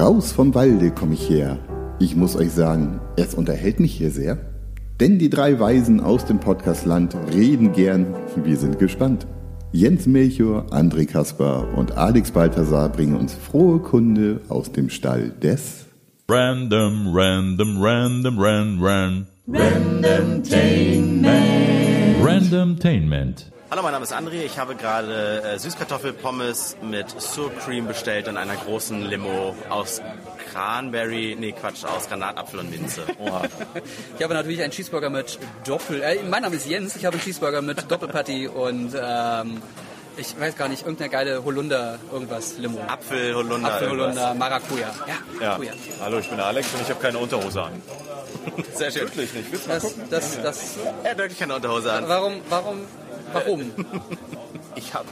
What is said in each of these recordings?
Raus vom Walde komme ich her. Ich muss euch sagen, es unterhält mich hier sehr. Denn die drei Weisen aus dem Podcastland reden gern. Wir sind gespannt. Jens Melchior, André Kaspar und Alex Balthasar bringen uns frohe Kunde aus dem Stall des Random, random, random, ran, ran. Randomtainment. Randomtainment. Hallo, mein Name ist André. Ich habe gerade äh, Süßkartoffelpommes mit Sour Cream bestellt in einer großen Limo aus Cranberry, nee Quatsch, aus Granatapfel und Minze. Oha. Ich habe natürlich einen Cheeseburger mit Doppel. Äh, mein Name ist Jens. Ich habe einen Cheeseburger mit Doppelpatty und ähm, ich weiß gar nicht irgendeine geile Holunder irgendwas Limo. Apfel, Holunder. Apfel. Holunder, Maracuja. Ja, Ja. Hallo, ich bin Alex und ich habe keine Unterhose an. Sehr schön. Wirklich nicht. Willst du mal Das, gucken? das, das, Er hat wirklich keine Unterhose an. warum, warum, warum? Ich habe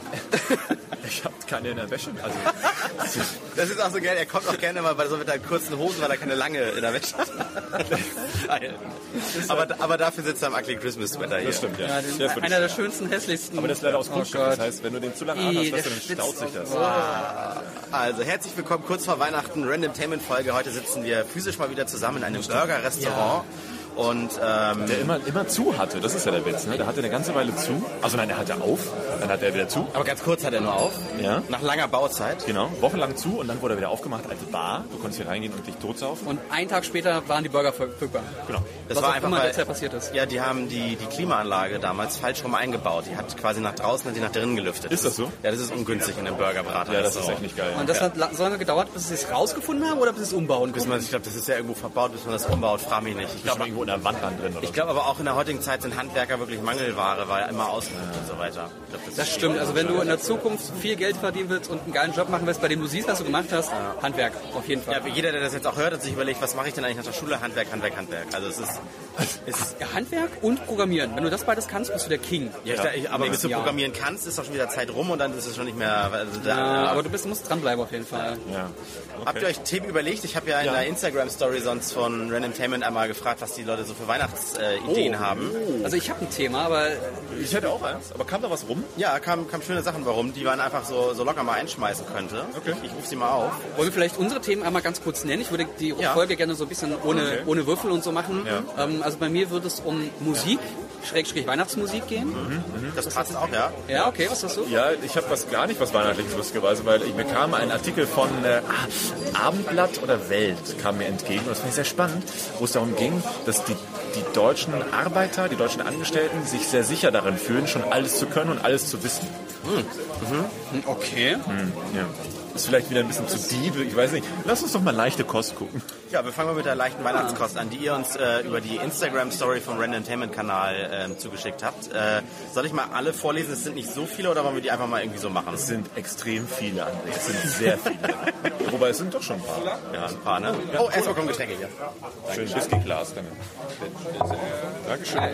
ich hab keine in der Wäsche. Also, Das ist auch so geil. Er kommt auch gerne mal bei so mit einer kurzen Hosen, weil er keine lange in der Wäsche hat. Aber, aber dafür sitzt er am Ugly Christmas Sweater hier. das stimmt, ja. Ja, den, Der finde ich einer der schönsten, hässlichsten. Aber das ist leider aus Oh Kunststoff. Gott. das heißt, wenn du den zu lange anhast, der dann staut sich das. Boah. Also herzlich willkommen kurz vor Weihnachten, Random Tainment Folge. Heute sitzen wir physisch mal wieder zusammen in einem Burger-Restaurant. Und ähm, Der immer, immer zu hatte, das ist ja der Witz. Ne? Der hatte eine ganze Weile zu. Also nein, er hatte auf, dann hat er wieder zu. aber ganz kurz hat er nur auf. Ja. Nach langer Bauzeit. Genau, wochenlang zu und dann wurde er wieder aufgemacht als Bar. Du konntest hier reingehen und dich totsaufen. Und einen Tag später waren die Burger verfügbar. Genau. Das Was war auch einfach immer weil, passiert ist. Ja, die haben die, die Klimaanlage damals falsch rum eingebaut. Die hat quasi nach draußen und die nach drinnen gelüftet. Ist das so? Ja, das ist ungünstig in einem Burgerbrater. Ja, das ist echt nicht geil. Und das hat la- so lange gedauert, bis sie es rausgefunden haben oder bis sie es umbauen Bis konnten? man, ich glaube, das ist ja irgendwo verbaut, bis man das umbaut. Frag mich nicht. Ich glaube, glaube irgendwo in der Wand dann drin oder ich glaube aber auch in der heutigen Zeit sind Handwerker wirklich Mangelware, weil immer ausgebucht und so weiter. Glaub, Das ist stimmt. Also wenn du in der Zukunft viel Geld verdienen willst und einen geilen Job machen willst, bei dem du siehst, was du gemacht hast, Handwerk auf jeden Fall. Ja, jeder, der das jetzt auch hört und sich überlegt, was mache ich denn eigentlich nach der Schule? Handwerk, Handwerk, Handwerk. Also es ist, ist Ja, Handwerk und Programmieren. Wenn du das beides kannst, bist du der King. ja, ich, ich, aber bis du programmieren kannst, ist doch schon wieder Zeit rum und dann ist es schon nicht mehr. Also da, Ja, aber du bist, musst dranbleiben auf jeden Fall. Ja. Habt ihr euch Themen überlegt? Ich habe ja in Ja. der Instagram-Story sonst von Randomtainment einmal gefragt, was die Leute so für Weihnachtsideen Oh. haben. Also ich habe ein Thema, aber Ich hätte auch eins, aber kam da was rum? Ja, kam, kam schöne Sachen warum, die man einfach so, so locker mal einschmeißen könnte. Okay. Ich, ich rufe sie mal auf. wollen wir vielleicht unsere Themen einmal ganz kurz nennen? Ich würde die Ja. Folge gerne so ein bisschen ohne, Okay. ohne Würfel und so machen. Ja. Ähm, also bei mir würde es um Musik, Schrägstrich Weihnachtsmusik gehen. Das passt auch, ja. Ja, okay, was hast du? Ja, ich habe was gar nicht was Weihnachtliches lustigerweise, weil ich, mir kam ein Artikel von äh, ah, Abendblatt oder Welt kam mir entgegen und das fand ich sehr spannend, wo es darum ging, dass die, die deutschen Arbeiter, die deutschen Angestellten sich sehr sicher darin fühlen, schon alles zu können und alles zu wissen. Okay. Ja. Ist vielleicht wieder ein bisschen zu deep, ich weiß nicht. Lass uns doch mal leichte Kost gucken. Ja, wir fangen mal mit der leichten Weihnachtskost an, die ihr uns äh, über die Instagram-Story vom Randomtainment-Kanal ähm, zugeschickt habt. Äh, soll ich mal alle vorlesen? Es sind nicht so viele oder wollen wir die einfach mal irgendwie so machen? Es sind extrem viele, André. Es sind sehr viele. Wobei, es sind doch schon ein paar. Ja, ein paar, ne? Oh, erstmal kommen Getränke hier. Schön Whiskyglas. Danke. Dankeschön. Ja.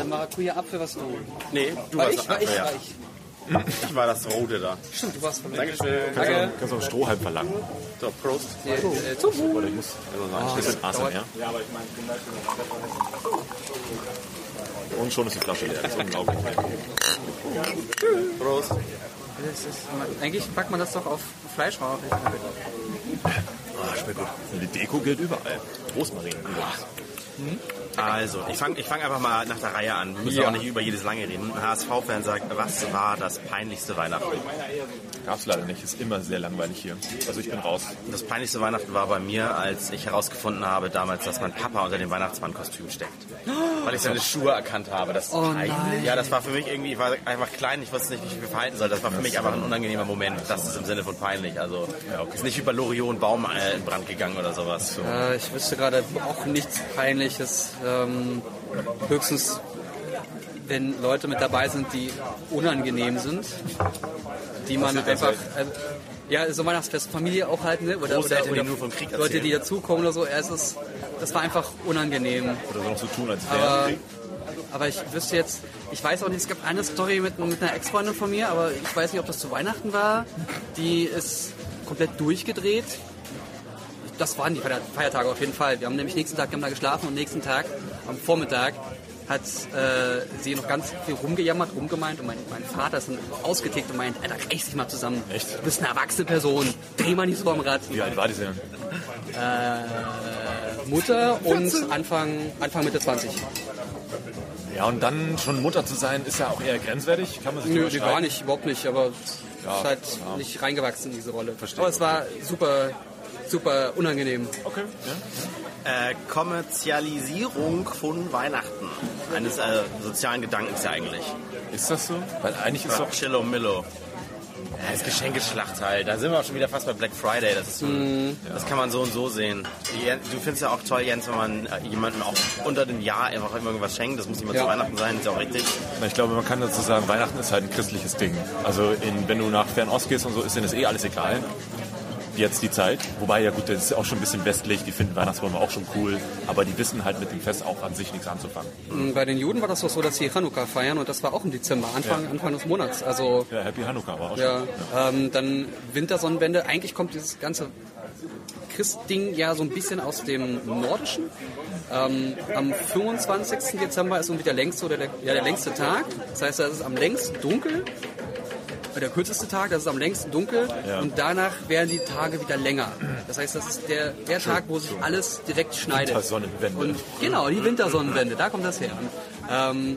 Äh, Maracuja Apfel, was du? Nee, du War warst ich, war ich, ja. war ich. Ich war das Rote da. Stimmt, du warst von mir. Dankeschön. Danke. Kannst du auch Strohhalm verlangen. So, Prost. Äh, äh, zu. Oder ich muss ein bisschen ASMR. Und schon ist die Flasche leer. Das ist unglaublich. Prost. Ist, eigentlich packt man das doch auf Fleisch rauf. Ah, schmeckt gut. Die Deko gilt überall. Rosmarin übrigens. Also, ich fange ich fang einfach mal nach der Reihe an. Wir müssen Ja. auch nicht über jedes lange reden. HSV-Fan sagt, was war das peinlichste Weihnachten? Gab's leider nicht. Ist immer sehr langweilig hier. Also ich bin raus. Das peinlichste Weihnachten war bei mir, als ich herausgefunden habe damals, dass mein Papa unter dem Weihnachtsmannkostüm steckt. Weil ich seine Schuhe erkannt habe. Das Oh nein. Ja, das war für mich irgendwie, ich war einfach klein, ich wusste nicht, wie ich mich verhalten soll. Das war für mich einfach ein unangenehmer Moment. Das ist im Sinne von peinlich. Also, ist nicht wie bei Loriot ein Baum äh, in Brand gegangen oder sowas. Äh, ich wüsste gerade auch nichts Peinliches. Ähm, höchstens, wenn Leute mit dabei sind, die unangenehm sind, die man einfach. Äh, ja, so Weihnachtsfest, Familie auch halten, ne? oder, oder, oder nur vom Krieg Leute, die dazukommen oder so. Ja, es ist, das war einfach unangenehm. Oder so noch so tun, als Aber, wäre aber ich wüsste jetzt, ich weiß auch nicht, es gab eine Story mit, mit einer Ex-Freundin von mir, aber ich weiß nicht, ob das zu Weihnachten war. Die ist komplett durchgedreht. Das waren die Feier- Feiertage auf jeden Fall. Wir haben nämlich nächsten Tag, wir haben da geschlafen und nächsten Tag am Vormittag hat äh, sie noch ganz viel rumgejammert, rumgemeint und mein, mein Vater ist dann ausgetickt und meint, Alter, reiß dich mal zusammen. Echt? Du bist eine erwachsene Person, dreh mal nicht so am Rad. Wie alt war die denn? Mutter und Anfang, Anfang Mitte 20. Ja, und dann schon Mutter zu sein, ist ja auch eher grenzwertig. Kann man sich Nö, gar nicht, überhaupt nicht, aber Ja, ist halt ja. nicht reingewachsen in diese Rolle. Verstehe. Aber es war super, super unangenehm. Okay. Ja. Äh, Kommerzialisierung von Weihnachten. Eines äh, sozialen Gedankens ja eigentlich. Ist das so? Weil eigentlich ist Doch, doch... Chillo Millo. Ja, das Geschenkeschlacht halt. Da sind wir auch schon wieder fast bei Black Friday. Das, ist so, das kann man so und so sehen. Du findest ja auch toll, Jens, wenn man äh, jemandem auch unter dem Jahr einfach immer irgendwas schenkt. Das muss nicht mal Ja. zu Weihnachten sein, ist ja auch richtig. Ich glaube, man kann dazu sagen, Weihnachten ist halt ein christliches Ding. Also in, wenn du nach Fernost gehst und so, ist denen das eh alles egal. Jetzt die Zeit. Wobei, ja gut, das ist auch schon ein bisschen westlich. Die finden Weihnachtsbäume auch schon cool. Aber die wissen halt mit dem Fest auch an sich nichts anzufangen. Bei den Juden war das doch so, dass sie Chanukka feiern und das war auch im Dezember, Anfang, Anfang des Monats. Also Ja, Happy Hanukkah war auch ja, schon. ähm, dann Wintersonnenwende. Eigentlich kommt dieses ganze Christding ja so ein bisschen aus dem Nordischen. Ähm, am 25. Dezember ist irgendwie der längste oder der, ja, der längste Tag. Das heißt, es ist am längsten dunkel. Äh, Der kürzeste Tag, das ist am längsten dunkel Ja. und danach werden die Tage wieder länger. Das heißt, das ist der, der Tag, wo sich alles direkt schneidet. Wintersonnenwende. Und genau, die Wintersonnenwende, da kommt das her. Und, ähm,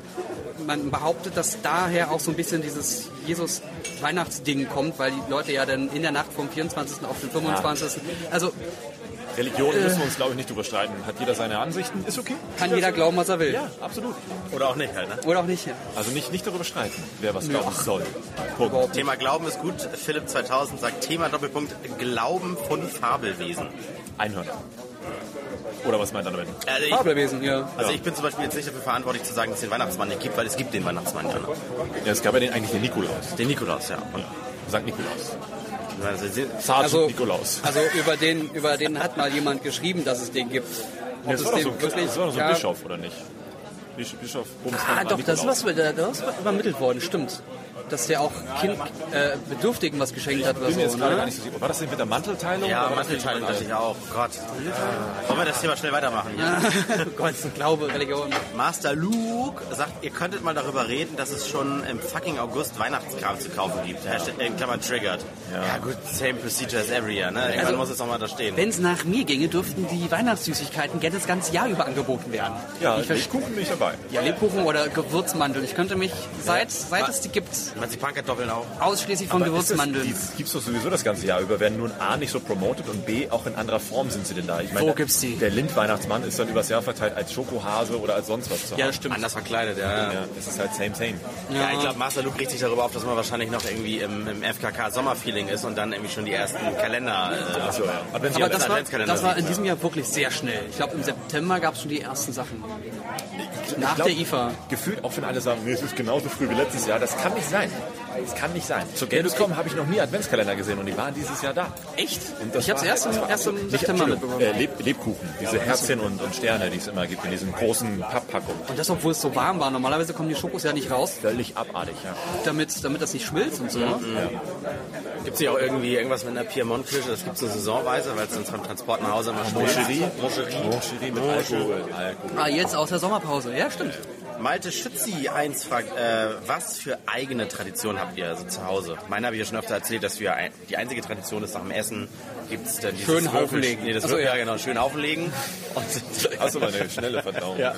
man behauptet, dass daher auch so ein bisschen dieses Jesus-Weihnachtsding kommt, weil die Leute ja dann in der Nacht vom 24. auf den 25. Also Religion müssen wir uns, glaube ich, nicht drüber streiten. Hat jeder seine Ansichten, ist okay. kann jeder glauben, was er will. Ja, absolut. Oder auch nicht halt, ne? Oder auch nicht. Also nicht, nicht darüber streiten, wer was glauben soll. Punkt. Thema Glauben ist gut. Philipp 2000 sagt Thema Doppelpunkt Glauben von Fabelwesen. Einhörner. Oder was meint er damit? Also ich, Fabelwesen, ja. also Ja. ich bin zum Beispiel jetzt nicht dafür verantwortlich zu sagen, dass es den Weihnachtsmann nicht gibt, weil es gibt den Weihnachtsmann ja. Ja, es gab ja den, eigentlich den Nikolaus. Den Nikolaus, ja. Und, Sankt Nikolaus. Also, Nikolaus. also über den, über den hat mal jemand geschrieben, dass es den gibt. Ob das es war doch den so, ein- wirklich- das war doch so ein ja. Bischof, oder nicht? Bisch- Bischof Bumsmann Ah, doch, das ist Nikolaus. was, das ist was übermittelt worden, stimmt. Dass der auch kind, äh, Bedürftigen was geschenkt hat oder jetzt so. Ne? gar nicht so sicher. War das denn mit der Mantelteilung? ja, Mantelteilung dachte ich auch. Oh Gott. Wollen wir das Thema schnell weitermachen? Ja. Gott, Glaube, Religion. Master Luke sagt, ihr könntet mal darüber reden, dass es schon im fucking August Weihnachtskram zu kaufen gibt. Hashtag, äh, in Klammern triggered. Ja. gut, same procedure as every year, ne? Irgendwann Also, muss es auch mal da stehen. Wenn es nach mir ginge, dürften die Weihnachtssüßigkeiten gerne das ganze Jahr über angeboten werden. Ja, ich verstehe. Lebkuchen bin ich dabei. Ja, Lebkuchen oder Gewürzmandeln. Ich könnte mich, seit, seit es die gibt, Marzipankartoffeln auch. ausschließlich von Aber Gewürzmandeln. Die gibt es doch sowieso das ganze Jahr über, werden nun A nicht so promoted und B auch in anderer Form sind sie denn da. Ich Wo gibt's die? Der Lind-Weihnachtsmann ist dann übers Jahr verteilt als Schokohase oder als sonst was zu haben. Ja, stimmt. Anders verkleidet, ja. ja. Ja, das ist halt same, same. Ja, ich glaube, Master Luke regt sich darüber auf, dass man wahrscheinlich noch irgendwie im, im FKK Sommerfeeling ist und dann irgendwie schon die ersten Kalender. Äh, Achso, ja. Aber das war, das war in diesem Jahr wirklich sehr schnell. Ich glaube, im September gab es schon die ersten Sachen. Nach glaub, der IFA. Gefühlt, auch wenn alle sagen, nee, es ist genauso früh wie letztes Jahr, das kann nicht sein. Das kann nicht sein. Zur Gamescom habe ich noch nie Adventskalender gesehen und die waren dieses Jahr da. Echt? Und das Ich habe es erst, das im- erst im September mitbekommen. Äh, Leb Lebkuchen, diese Herzchen und, und Sterne, die es immer gibt in diesen großen Papppackungen. Und das, obwohl es so warm war. Normalerweise kommen die Schokos ja nicht raus, Völlig abartig, ja. damit, damit das nicht schmilzt und so. Gibt es hier auch irgendwie irgendwas mit einer Piemont-Kirsche? Das gibt es so saisonweise, weil es sonst beim Transport nach Hause immer Moncherie. Moncherie. Moncherie mit Alkohol. Alkohol. Ah, jetzt aus der Sommerpause. Ja, stimmt. Malte Schützi 1 fragt, äh, was für eigene Tradition habt ihr also zu Hause? Meine habe ich ja schon öfter erzählt, dass wir ein, die einzige Tradition ist nach dem Essen gibt es dann dieses Schön Würfel- Haufen legen. Nee, das Ach so, wird, ja. ja. genau, schön auflegen. Und Achso, eine schnelle Verdauung. ja.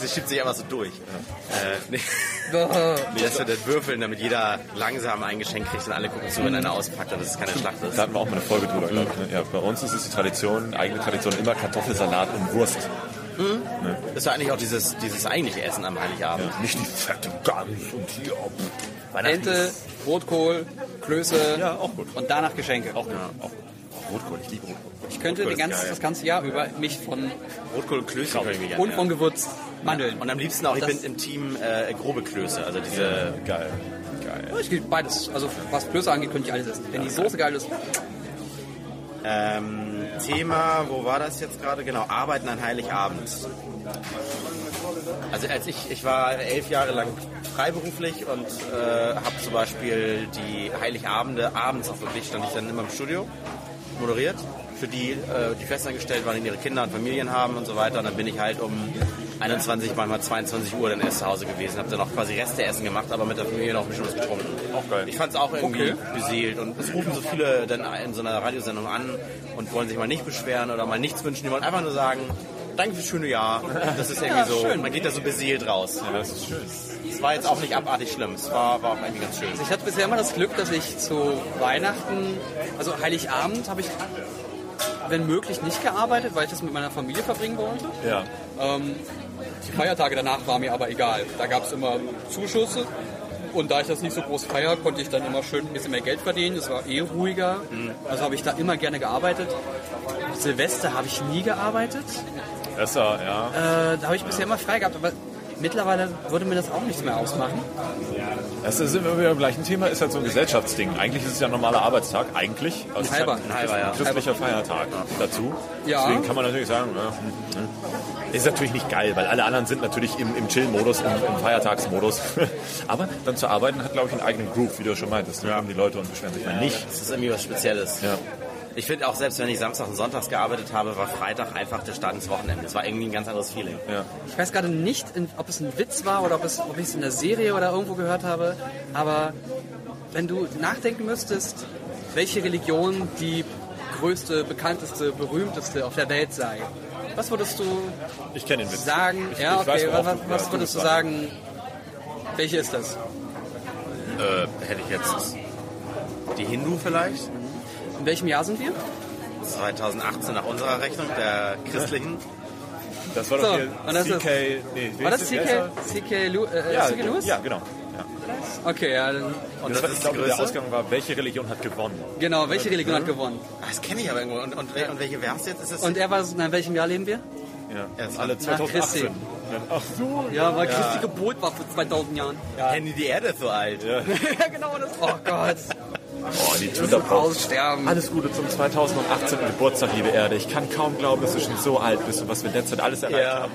Sie schiebt sich einfach so durch. Äh, nee. nee, das wird das Würfeln, damit jeder langsam ein Geschenk kriegt und alle gucken zu, wenn einer auspackt und dass es keine Schlacht ist. Da hatten wir auch mal eine Folge drüber, glaube ich. Ne? Ja, bei uns ist es die Tradition, eigene Tradition, immer Kartoffelsalat und Wurst. Das ist ja eigentlich auch dieses, dieses eigentliche Essen am Heiligabend. Nicht die fette Gans und hier. Weihnachten Ente, Rotkohl, Klöße Ja, auch gut. und danach Geschenke. Auch gut. Auch gut. Rotkohl, ich liebe Rotkohl. Ich könnte Rotkohl geil. das ganze Jahr über mich von Rotkohl und Klöße und von Gewürzmandeln. Und am liebsten auch, ich Das- bin im Team äh, grobe Klöße, also diese Geil. Geil. Ich liebe beides. Also was Klöße angeht, könnte ich alles essen. Wenn die Soße geil ist. Ähm, Thema, wo war das jetzt gerade? Genau, Arbeiten an Heiligabend. Also als ich, ich war elf Jahre lang freiberuflich und äh, habe zum Beispiel die Heiligabende abends auch wirklich, stand ich dann immer im Studio, moderiert, für die, äh, die festangestellt waren, die ihre Kinder und Familien haben und so weiter. Und dann bin ich halt um 21, manchmal 22 Uhr dann erst zu Hause gewesen. Hab dann noch quasi Reste Essen gemacht, aber mit der Familie noch ein bisschen was getrunken. Auch geil. Ich fand es auch irgendwie Okay. beseelt. Und es rufen so viele dann in so einer Radiosendung an und wollen sich mal nicht beschweren oder mal nichts wünschen. Die wollen einfach nur sagen, danke fürs schöne Jahr. Das ist irgendwie Ja, so, schön. man geht da so beseelt raus. Ja, das ist schön. Es war jetzt auch nicht abartig schlimm. Es war, war auch irgendwie ganz schön. Ich hatte bisher immer das Glück, dass ich zu Weihnachten, also Heiligabend, habe ich, wenn möglich, nicht gearbeitet, weil ich das mit meiner Familie verbringen wollte. Ja. Ähm, die Feiertage danach war mir aber egal. Da gab es immer Zuschüsse. Und da ich das nicht so groß feier, konnte ich dann immer schön ein bisschen mehr Geld verdienen. Es war eh ruhiger. Also habe ich da immer gerne gearbeitet. Silvester habe ich nie gearbeitet. Besser, ja. Äh, da habe ich bisher immer frei gehabt. Aber mittlerweile würde mir das auch nichts mehr ausmachen. Das sind wir wieder beim gleichen Thema, ist halt so ein Gesellschaftsding. Eigentlich ist es ja ein normaler Arbeitstag, eigentlich. Also ist halber. ja Ein halber, ja. Ein christlicher Feiertag dazu. Ja. Deswegen kann man natürlich sagen, ja, hm, hm. ist natürlich nicht geil, weil alle anderen sind natürlich im, im Chill-Modus, im, im Feiertagsmodus. Aber dann zu arbeiten hat, glaube ich, einen eigenen Groove, wie du schon meintest. Da kommen die Leute und beschweren sich mal nicht. Das ist irgendwie was Spezielles. Ja. Ich finde auch, selbst wenn ich Samstag und Sonntags gearbeitet habe, war Freitag einfach der Start ins Wochenende. Es war irgendwie ein ganz anderes Feeling. Ja. Ich weiß gerade nicht, ob es ein Witz war oder ob, es, ob ich es in der Serie oder irgendwo gehört habe. Aber wenn du nachdenken müsstest, welche Religion die größte, bekannteste, berühmteste auf der Welt sei, was würdest du Ich kenne den Witz. sagen? Ich- ja, ich weiß, okay. worauf was, du- was ja, würdest du du sagen? Welche ist das? Äh, hätte ich jetzt die Hindu vielleicht? In welchem Jahr sind wir? 2018 nach unserer Rechnung, der christlichen. Das war doch So, hier das CK... nee, War das? CK, CK, Lu, äh, Ja, CK Lewis? ja, genau. Ja. Okay, ja, dann, Und Das das, war, ich glaube, der größte. Ausgang war, welche Religion hat gewonnen? genau. Welche Religion hat gewonnen? Ah, Das kenne ich aber irgendwo. Und, und, und welche es jetzt? Ist es Und er war, in welchem Jahr leben wir? Ja, Ja, alle Christi. 2018. Ach so. Ja, weil Christi Geburt war vor 2000 Jahren. Ja, Handy die Erde ist so alt. ja genau das. Oh Gott. Oh, die Das Aussterben. Alles Gute zum 2018. Geburtstag, liebe Erde. Ich kann kaum glauben, dass du schon so alt bist und was wir in der Zeit alles erreicht Ja. haben.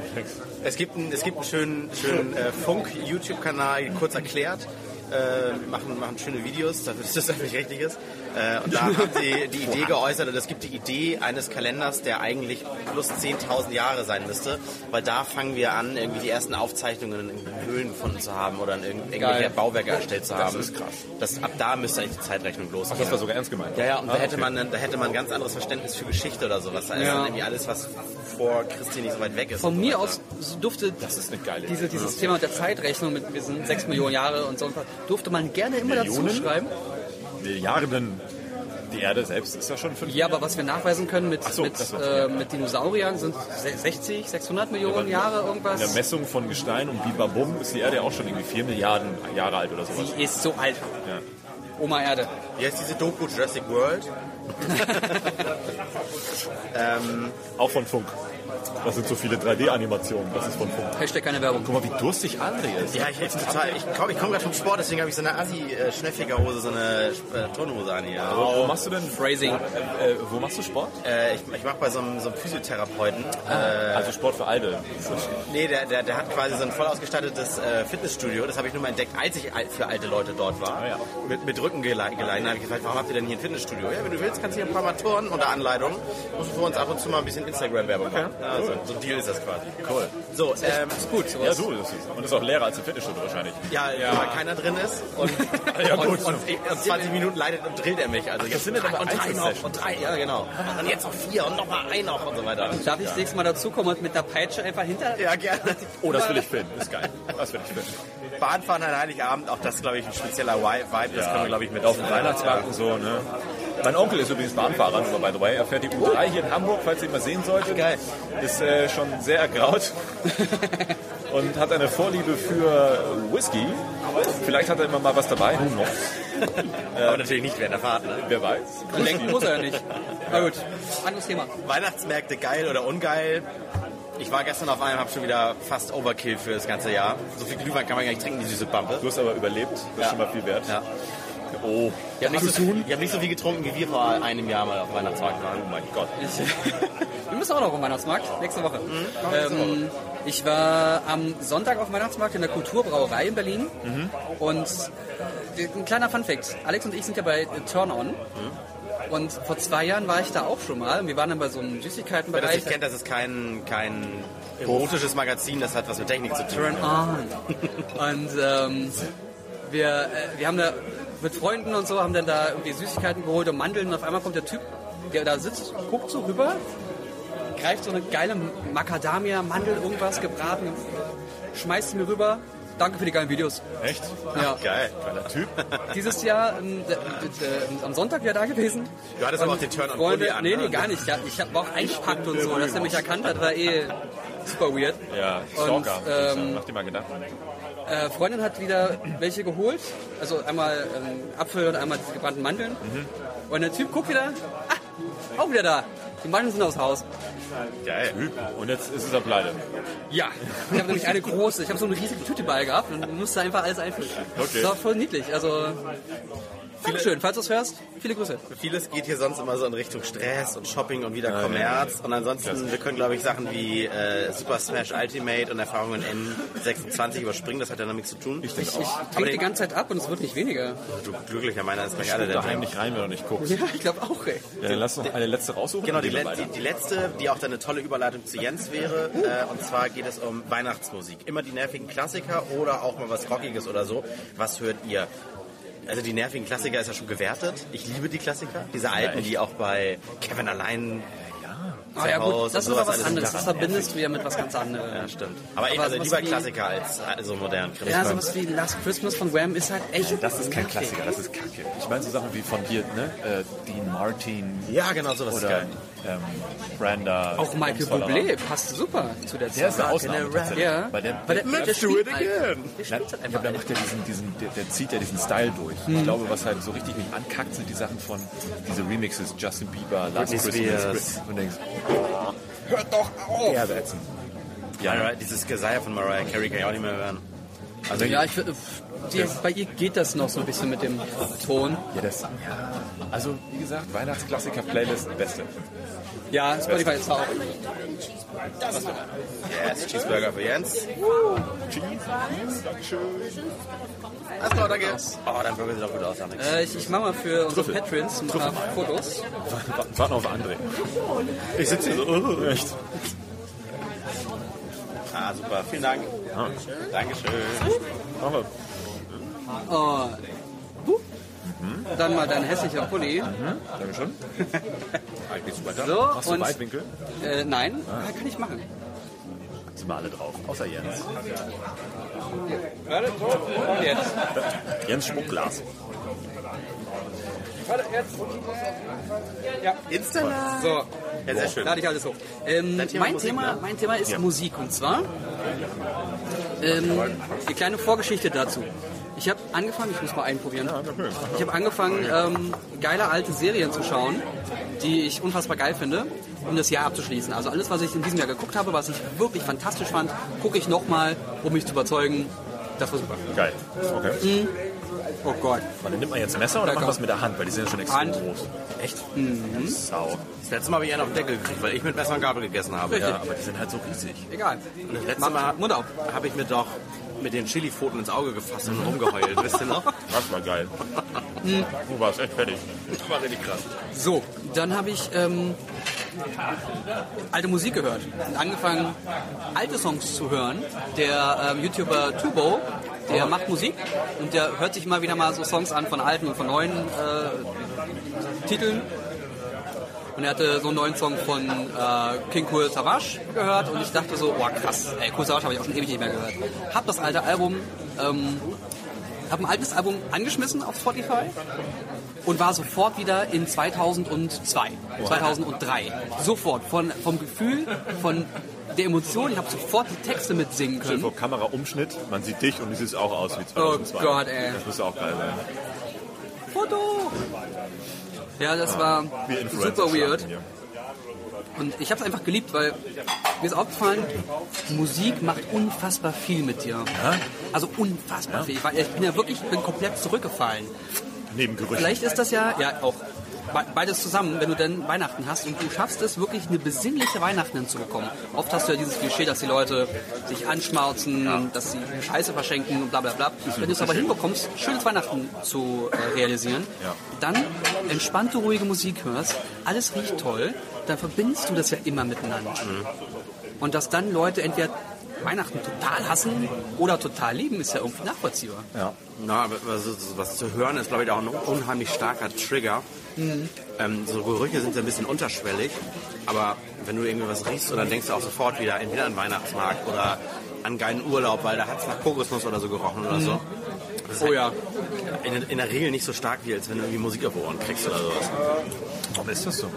Es gibt einen, es gibt einen schönen, schönen äh, Funk-YouTube-Kanal, kurz erklärt. Äh, machen, machen schöne Videos, dafür ist das öffentlich richtig ist. Äh, und da haben sie die Idee geäußert, oder es gibt die Idee eines Kalenders, der eigentlich plus 10.000 Jahre sein müsste, weil da fangen wir an, irgendwie die ersten Aufzeichnungen in Höhlen gefunden zu haben oder in irgend- irgendwelche Geil. Bauwerke erstellt zu haben. ist krass. Das, ab da müsste eigentlich die Zeitrechnung losgehen. Das war sogar ernst gemeint. Ja, ja, und da Ah, hätte, okay. man, da hätte man ein ganz anderes Verständnis für Geschichte oder sowas. Also Ja. irgendwie alles, was vor Christi nicht so weit weg ist. Von und so mir aus durfte Das ist eine geile diese, dieses Thema mit der Zeitrechnung mit wir sind 6 Millionen Jahre und so durfte man gerne immer Millionen? dazu schreiben. Milliarden. Die Erde selbst ist ja schon fünf. Ja, aber was wir nachweisen können mit, so, mit, äh, ja. mit Dinosauriern sind se- 60, 600 Millionen Jahre In irgendwas. der Messung von Gestein und Bibabum ist die Erde ja auch schon irgendwie 4 Milliarden Jahre alt oder sowas. Die ist so alt. Ja. Oma Erde. Wie heißt diese Doku Jurassic World? ähm, Auch von Funk. Das sind so viele 3D-Animationen. Das ist von Funk. Hashtag keine Werbung. Guck mal, wie durstig André ist. ja, ich, ich, total, ich komme komm gerade vom Sport, deswegen habe ich so eine Assi-Schneffiger-Hose, so eine äh, Turnhose an hier. Wo, wo machst du denn? Phrasing. Äh, äh, wo machst du Sport? Äh, ich ich mache bei so einem, so einem Physiotherapeuten. Äh, Also Sport für Alte. nee, der, der, der hat quasi so ein voll ausgestattetes äh, Fitnessstudio. Das habe ich nur mal entdeckt, als ich für alte Leute dort war. Ah, ja. Mit, mit Rücken geleihen. Da habe ich gesagt, warum habt ihr denn hier ein Fitnessstudio? Ja, wenn du willst, kannst du hier ein paar Mal turnen unter Anleitung. Musst du für uns ab und zu mal ein bisschen Instagram-Werbung machen. Ja, so, so ein Deal ist das quasi. Cool. So, ähm, Ist gut, Ja, du. Das ist, und das ist auch leerer als im Fitnessstudio wahrscheinlich. Ja, weil keiner drin ist. Und, Ja, gut. und, und, und 20 Minuten leidet und drillt er mich. Also jetzt sind ja dann und drei noch und drei, ja genau. Und jetzt noch vier und noch mal ein noch und so weiter. Darf ich das nächste Mal dazukommen und mit der Peitsche einfach hinter? Ja, gerne. Oh, das will ich filmen. Ist geil. Das will ich filmen. Bahnfahren an Heiligabend, auch das glaube ich ein spezieller Vibe, das können wir glaube ich mit auf dem Weihnachtsmarkt und so, ne? Mein Onkel ist übrigens Bahnfahrer, nur by the way. Er fährt die U3 hier in Hamburg, falls ihr ihn mal sehen solltet. Geil. Ist äh, schon sehr ergraut und hat eine Vorliebe für Whisky. Vielleicht hat er immer mal was dabei, knows? Aber natürlich nicht während der Fahrt. Ne? Wer weiß. Lenken muss er ja nicht. Na gut, anderes Thema. Weihnachtsmärkte geil oder ungeil. Ich war gestern auf einem, habe schon wieder fast Overkill für das ganze Jahr. So viel Glühwein kann man gar nicht trinken, die süße Bampe. Du hast aber überlebt, das ist Ja. schon mal viel wert. Ja. Oh, Ich habe nicht, so, ich hab nicht so viel getrunken, wie wir vor einem Jahr mal auf Weihnachtsmarkt waren. oh mein Gott. Ich, wir müssen auch noch auf Weihnachtsmarkt, nächste Woche. Ähm, ich war am Sonntag auf Weihnachtsmarkt in der Kulturbrauerei in Berlin. Und äh, ein kleiner Funfact. Alex und ich sind ja bei äh, Turn On. Und vor zwei Jahren war ich da auch schon mal. Und wir waren dann bei so einem Wer das Süßigkeitenbereich. nicht kennt, das ist kein, kein erotisches Magazin, das hat was mit Technik zu tun. Turn on. Und ähm, wir, äh, wir haben da mit Freunden und so, haben dann da irgendwie Süßigkeiten geholt und Mandeln. Und auf einmal kommt der Typ, der da sitzt, guckt so rüber, greift so eine geile Macadamia, Mandel, irgendwas gebraten, schmeißt sie mir rüber. Danke für die geilen Videos. Echt? Ja. Geil. Geiler Typ. Dieses Jahr ähm, d- d- d- am Sonntag wieder da gewesen. Du hattest aber auch den Turn on Freunde, an. nee, ne? nee, gar nicht. Ja, ich hab, war auch eingepackt und so. Dass er mich erkannt hat, war eh super weird. Ja, Und, Stalker. ähm, Mach dir mal Gedanken. Äh, Freundin hat wieder welche geholt. Also einmal ähm, Apfel und einmal diese gebrannten Mandeln. Mhm. Und der Typ guckt wieder. Ah, auch wieder da. Die Mandeln sind aus Haus. Geil. Und jetzt ist es er pleite. Ja. Ich habe nämlich eine große. Ich habe so eine riesige Tüte bei gehabt und musste einfach alles einfüllen. Okay. Das war voll niedlich. Also Dankeschön, falls du es hörst. Viele Grüße. Vieles geht hier sonst immer so in Richtung Stress und Shopping und wieder Kommerz. Und ansonsten, wir können, glaube ich, Sachen wie äh, Super Smash Ultimate und Erfahrungen N26 überspringen. Das hat ja damit zu tun. Ich, ich Aber trinke die ganze Zeit ab und es wird nicht weniger. du glücklicher meiner ist gleich alle Da der heimlich rein, wenn du nicht guckst. Ja, ich glaube auch, ey. Ja, dann lass noch eine letzte raussuchen. Genau, die, le die, die letzte, die auch dann eine tolle Überleitung zu Jens wäre. Äh, und zwar geht es um Weihnachtsmusik. Immer die nervigen Klassiker oder auch mal was Rockiges oder so. Was hört ihr? Also die nervigen Klassiker ist ja schon gewertet. Ich liebe die Klassiker. Diese alten, die auch bei Kevin allein. Ah, ja, gut, das ist aber was anderes. Das verbindest du ja mit was ganz anderem. Ja, stimmt. Aber, Aber also lieber wie- Klassiker als so modern. Ja, sowas wie Last Christmas von Wham ist halt echt. Das ist kein nervig. Klassiker, das ist Kacke. Ich meine so Sachen wie von dir, ne? Äh, Dean Martin Ja, genau, sowas ist oder geil. ähm, Branda. Auch Michael. Bublé passt super zu der Zeit. Der ist eine Ausnahme. Ja, Weil der, weil der, der, der, spielt halt, der spielt halt ja, einfach. aber der macht ja diesen, diesen der, der zieht ja diesen Style durch. Hm. Ich glaube, was halt so richtig mich ankackt, sind die Sachen von diese Remixes, Justin Bieber, Last Christmas. Und denkst, Hört doch auf! ja, ätzend. Ja, dieses Geseier von Mariah Carey kann ich auch nicht mehr hören. Also Ja, ich die, bei ihr geht das noch so ein bisschen mit dem Ton. ja, das, ja. Also, wie gesagt, Weihnachtsklassiker-Playlist, beste. Ja, Spotify ist auch. yes, Cheeseburger für Jens. Alles klar, danke. Oh, dein Burger sieht auch gut aus, Alex. Äh, ich ich mache mal für unsere Trüffel. Patrons ein paar Fotos. Warten auf André. Ich sitze hier so, oh, echt. Ah, super. Vielen Dank. Dankeschön. Aber Oh. Huh. Dann mal dein hässlicher Pulli. Dankeschön. Eigentlich super da. So, Machst du und Weitwinkel? äh, nein, ja, kann ich machen. Sind wir alle drauf, außer Jens. Und jetzt. Jens Schmuckglas. Warte, jetzt. Ja. Instagram. So, Ja, sehr schön. lade ich alles hoch. Ähm, Thema mein, Musik, Thema, ne? mein Thema ist Musik und zwar ähm, die kleine Vorgeschichte dazu. Ich habe angefangen, ich muss mal einprobieren. Ich habe angefangen, ähm, geile alte Serien zu schauen, die ich unfassbar geil finde, um das Jahr abzuschließen. Also alles, was ich in diesem Jahr geguckt habe, was ich wirklich fantastisch fand, gucke ich nochmal, um mich zu überzeugen. Das war super. Geil. Okay. Oh Gott. Warte, nimmt man jetzt ein Messer oder Ja, macht komm. das mit der Hand? Weil die sind ja schon extrem Hand. groß. Echt? Sau. Das letzte Mal habe ich einen auf den Deckel gekriegt, weil ich mit Messer und Gabel gegessen habe. Ja, aber die sind halt so riesig. Egal. Und das letzte Mal Mund auf. habe ich mir doch mit den Chili-Pfoten ins Auge gefasst und rumgeheult. Wisst ihr noch? Das war geil. Du warst echt fertig. Das war richtig krass. So, dann habe ich ähm, alte Musik gehört und angefangen, alte Songs zu hören. Der ähm, YouTuber Tubo, der macht Musik und der hört sich mal wieder mal so Songs an von alten und von neuen äh, Titeln. Und er hatte so einen neuen Song von äh, King Cool Savage gehört und ich dachte so, boah krass, ey, Cool Savage habe ich auch schon ewig nicht mehr gehört. Hab das alte Album, ähm, hab ein altes Album angeschmissen auf Spotify und war sofort wieder in 2002, 2003. Sofort, von, vom Gefühl, von der Emotion, ich habe sofort die Texte mitsingen können. vor, Kameraumschnitt, man sieht dich und du siehst auch aus wie Oh 2002. Gott, ey. Das müsste auch geil sein. Foto! Ja, das war super weird. Und ich habe es einfach geliebt, weil mir ist aufgefallen, Musik macht unfassbar viel mit dir. Also unfassbar viel. Ich, war, ich bin ja wirklich ich bin komplett zurückgefallen. Neben Gerüchen. Vielleicht ist das ja, ja auch. Be- beides zusammen, wenn du dann Weihnachten hast und du schaffst es wirklich eine besinnliche Weihnachten hinzubekommen. Oft hast du ja dieses Klischee, dass die Leute sich anschmauzen, dass sie Scheiße verschenken und bla bla bla. Wenn du es aber hinbekommst, schönes Weihnachten zu äh, realisieren, dann entspannte, ruhige Musik hörst, alles riecht toll, dann verbindest du das ja immer miteinander. Und dass dann Leute entweder Weihnachten total hassen oder total lieben, ist ja irgendwie nachvollziehbar. Na, aber was, was zu hören ist, glaube ich, auch ein unheimlich starker Trigger. Ähm, so Gerüche sind ja ein bisschen unterschwellig, aber wenn du irgendwie was riechst, und dann denkst du auch sofort wieder entweder an Weihnachtsmarkt oder an geilen Urlaub, weil da hat es nach Kokosnuss oder so gerochen oder so. Das ist Oh halt ja. in, in der Regel nicht so stark wie als wenn du irgendwie Musik auf Ohren kriegst oder sowas. Warum ist das so?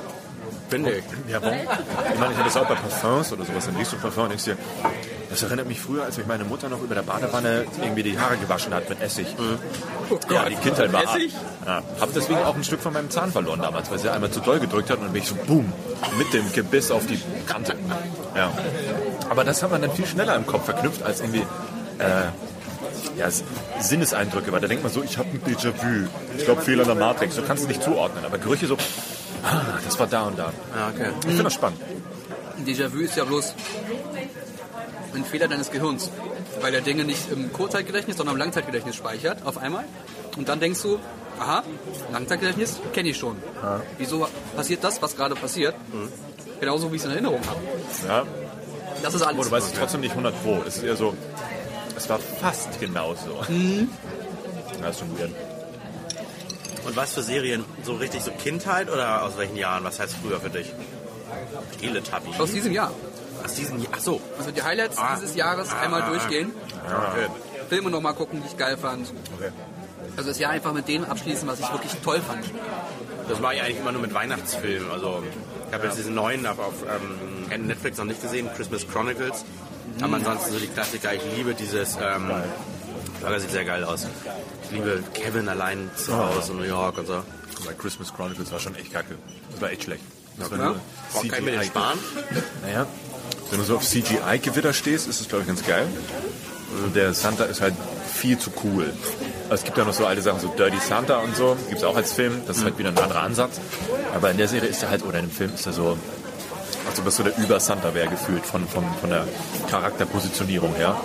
Finde ich. Ja, warum? Ich meine, ich habe das auch bei Parfums oder sowas. Dann riechst du Parfum und denkst dir, das erinnert mich früher, als mich meine Mutter noch über der Badewanne irgendwie die Haare gewaschen hat mit Essig. Ja, die Kindheit war Essig? Ja, habe deswegen auch ein Stück von meinem Zahn verloren damals, weil sie einmal zu doll gedrückt hat und dann bin ich so boom mit dem Gebiss auf die Kante. Ja. Aber das hat man dann viel schneller im Kopf verknüpft als irgendwie äh, ja, Sinneseindrücke, weil da denkt man so, ich habe ein Déjà-vu. Ich glaube, Fehler in der Matrix. Du kannst es nicht zuordnen, aber Gerüche so, ah, das war da und da. Ja, okay. Ich finde das spannend. Déjà-vu ist ja bloß ein Fehler deines Gehirns, weil der Dinge nicht im Kurzzeitgedächtnis, sondern im Langzeitgedächtnis speichert auf einmal. Und dann denkst du, aha, Langzeitgedächtnis kenne ich schon. Wieso passiert das, was gerade passiert? Genauso wie ich es in Erinnerung habe. Ja, Das ist aber alles. du weißt es trotzdem nicht 100 Pro. Es ist eher so, es war fast genauso. Das ist schon weird. Und was für Serien? So richtig so Kindheit oder aus welchen Jahren? Was heißt früher für dich? Teletubby. Aus diesem Jahr. Aus diesem Jahr. Ach so. Also die Highlights Ah. dieses Jahres Ah, einmal ah, ah. durchgehen. Okay. Filme nochmal gucken, die ich geil fand. Okay. Also das Jahr einfach mit dem abschließen, was ich wirklich toll fand. Das mache ich eigentlich immer nur mit Weihnachtsfilmen. Also ich habe jetzt diesen neuen auf, auf ähm, Netflix noch nicht gesehen, Christmas Chronicles. Aber ansonsten so die Klassiker. Ich liebe dieses. Ähm, das sieht sehr geil aus. Ich liebe Kevin allein zu Hause in New York und so. Bei Christmas Chronicles war schon echt kacke. Das war echt schlecht. Das war Ja? nur Boah, kann ich mir den sparen? Naja, wenn du so auf CGI-Gewitter stehst, ist es, glaube ich, ganz geil. Und Der Santa ist halt viel zu cool. Also es gibt ja noch so alte Sachen, so Dirty Santa und so, gibt es auch als Film. Das ist halt wieder ein anderer Ansatz. Aber in der Serie ist er halt, oder in dem Film ist er so, als ob es so der Über-Santa wäre gefühlt, von, von, von der Charakterpositionierung her.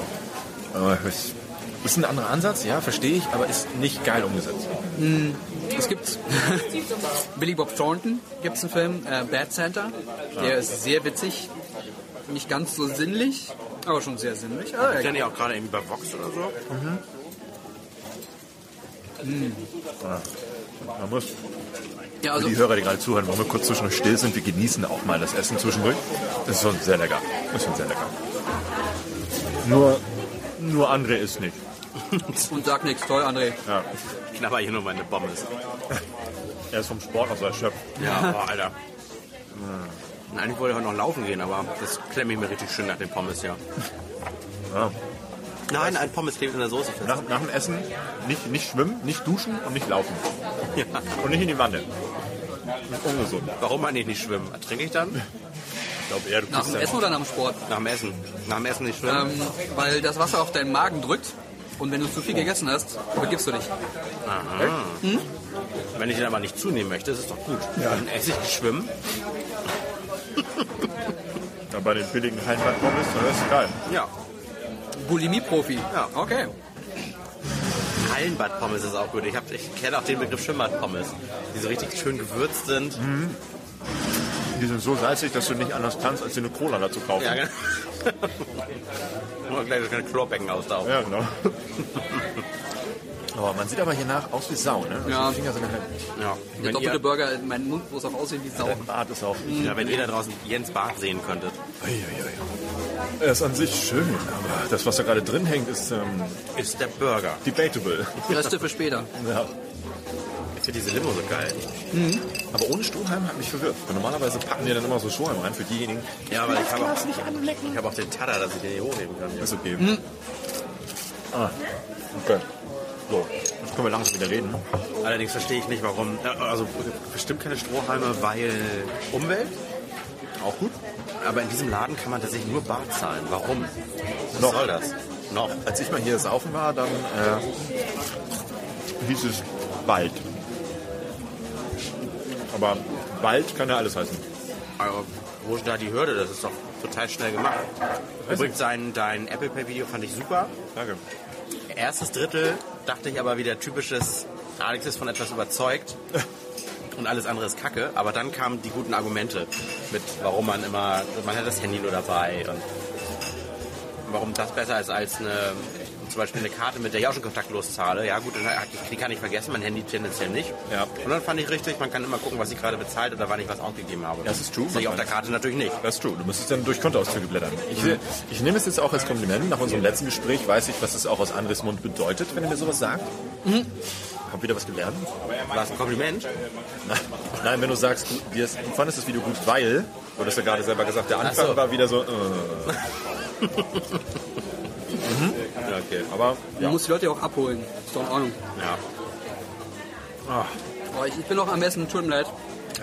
Ist ein anderer Ansatz, ja, verstehe ich, aber ist nicht geil umgesetzt. Es gibt Billy Bob Thornton gibt es einen Film, äh, Bad Santa. Der ist sehr witzig, nicht ganz so sinnlich, aber schon sehr sinnlich. Ah, Ich ja. kenne ich auch gerade irgendwie bei Vox oder so. Man muss ja, also die Hörer, die gerade zuhören, wollen wir kurz zwischendurch still sind, wir genießen auch mal das Essen zwischendurch. Das ist schon sehr lecker. Das ist schon sehr lecker. Nur, nur André ist nicht. und sag nichts, toll, André. Ja. Ich knabber hier nur meine Pommes. Er ist vom Sport so erschöpft. Ja, boah, Alter. Und Eigentlich wollte ich heute noch laufen gehen, aber das klemme ich mir richtig schön nach den Pommes, ja. Ja. Nein, ein Pommes klebt in der Soße fest. Nach, nach dem Essen nicht, nicht schwimmen, nicht duschen und nicht laufen. Und nicht in die Wanne. Das ist ungesund. Warum eigentlich nicht schwimmen? Trinke ich dann? Ich glaube eher, du Nach dem Essen oder nach dem Sport? Nach dem Essen. Nach dem Essen nicht schwimmen? Ähm, weil das Wasser auf deinen Magen drückt und wenn du zu viel gegessen hast, übergibst du dich. Wenn ich dann aber nicht zunehmen möchte, ist es doch gut. Dann esse ich schwimmen. Ja, bei den billigen Heimbad-Pommes, das ist geil. Ja. Bulimie-Profi. Ja. Okay. Hallenbad-Pommes ist auch gut. Ich, hab- ich kenne auch den Begriff Schwimmbad-Pommes, die so richtig schön gewürzt sind. Die sind so salzig, dass du nicht anders kannst, als dir eine Cola dazu kaufen. Ja, genau. Nur gleich so kleine Chlorbecken austauchen. Ja, genau. Aber man sieht aber hier nach aus wie Sau, ne? Ja. Die Finger sind halt, Ja. Der Wenn, doppelte ihr, Burger in meinen Mund, wo es auch aussieht wie Sau. der Bart ist auch. ja, wenn ihr da draußen Jens Bart sehen könntet. Er ist an sich schön, aber das, was da gerade drin hängt, ist ähm, Ist der Burger. debatable. Reste für später. Ja. Ich finde diese Limo so geil. Aber ohne Strohhalm hat mich verwirrt. Weil normalerweise packen die dann immer so Strohhalm rein für diejenigen. Ja, aber ich habe auch, ich hab auch den Tada, dass ich den hier hochheben kann. Ist okay. Ah, okay. So, jetzt können wir langsam wieder reden. Allerdings verstehe ich nicht, warum. äh, Also bestimmt keine Strohhalme, weil Umwelt. Auch gut. Aber in diesem Laden kann man tatsächlich nur Bar zahlen. Warum? Was Noch. soll das? Noch. Als ich mal hier saufen war, dann äh, hieß es bald. Aber bald kann ja alles heißen. Aber wo ist da die Hürde? Das ist doch total schnell gemacht. Übrigens, dein, dein Apple Pay Video fand ich super. Danke. Erstes Drittel dachte ich aber wieder typisches, Alex ist von etwas überzeugt und alles andere ist Kacke. Aber dann kamen die guten Argumente mit, warum man immer, man hat das Handy nur dabei und warum das besser ist als eine, zum Beispiel eine Karte, mit der ich auch schon kontaktlos zahle. Ja gut, die kann ich vergessen, mein Handy tendenziell nicht. Ja. Und dann fand ich richtig, man kann immer gucken, was ich gerade bezahlt oder wann ich was ausgegeben habe. Das ist true. Sehe ich auf der Karte natürlich nicht. Das ist true. Du müsstest dann durch Kontoauszüge blättern. Ich, ich nehme es jetzt auch als Kompliment. Nach unserem letzten Gespräch weiß ich, was es auch aus Andres Mund bedeutet, wenn er mir sowas sagt. Hab wieder was gelernt. War das ein Kompliment? Nein, wenn du sagst, du, du fandest das Video gut, weil, du hast ja gerade selber gesagt, der Anfang so. war wieder so. Äh. mhm. Ja, okay. Aber Man muss die Leute ja auch abholen. Ist doch in Ordnung. Ja. Aber ich, ich bin noch am Essen, tut mir leid.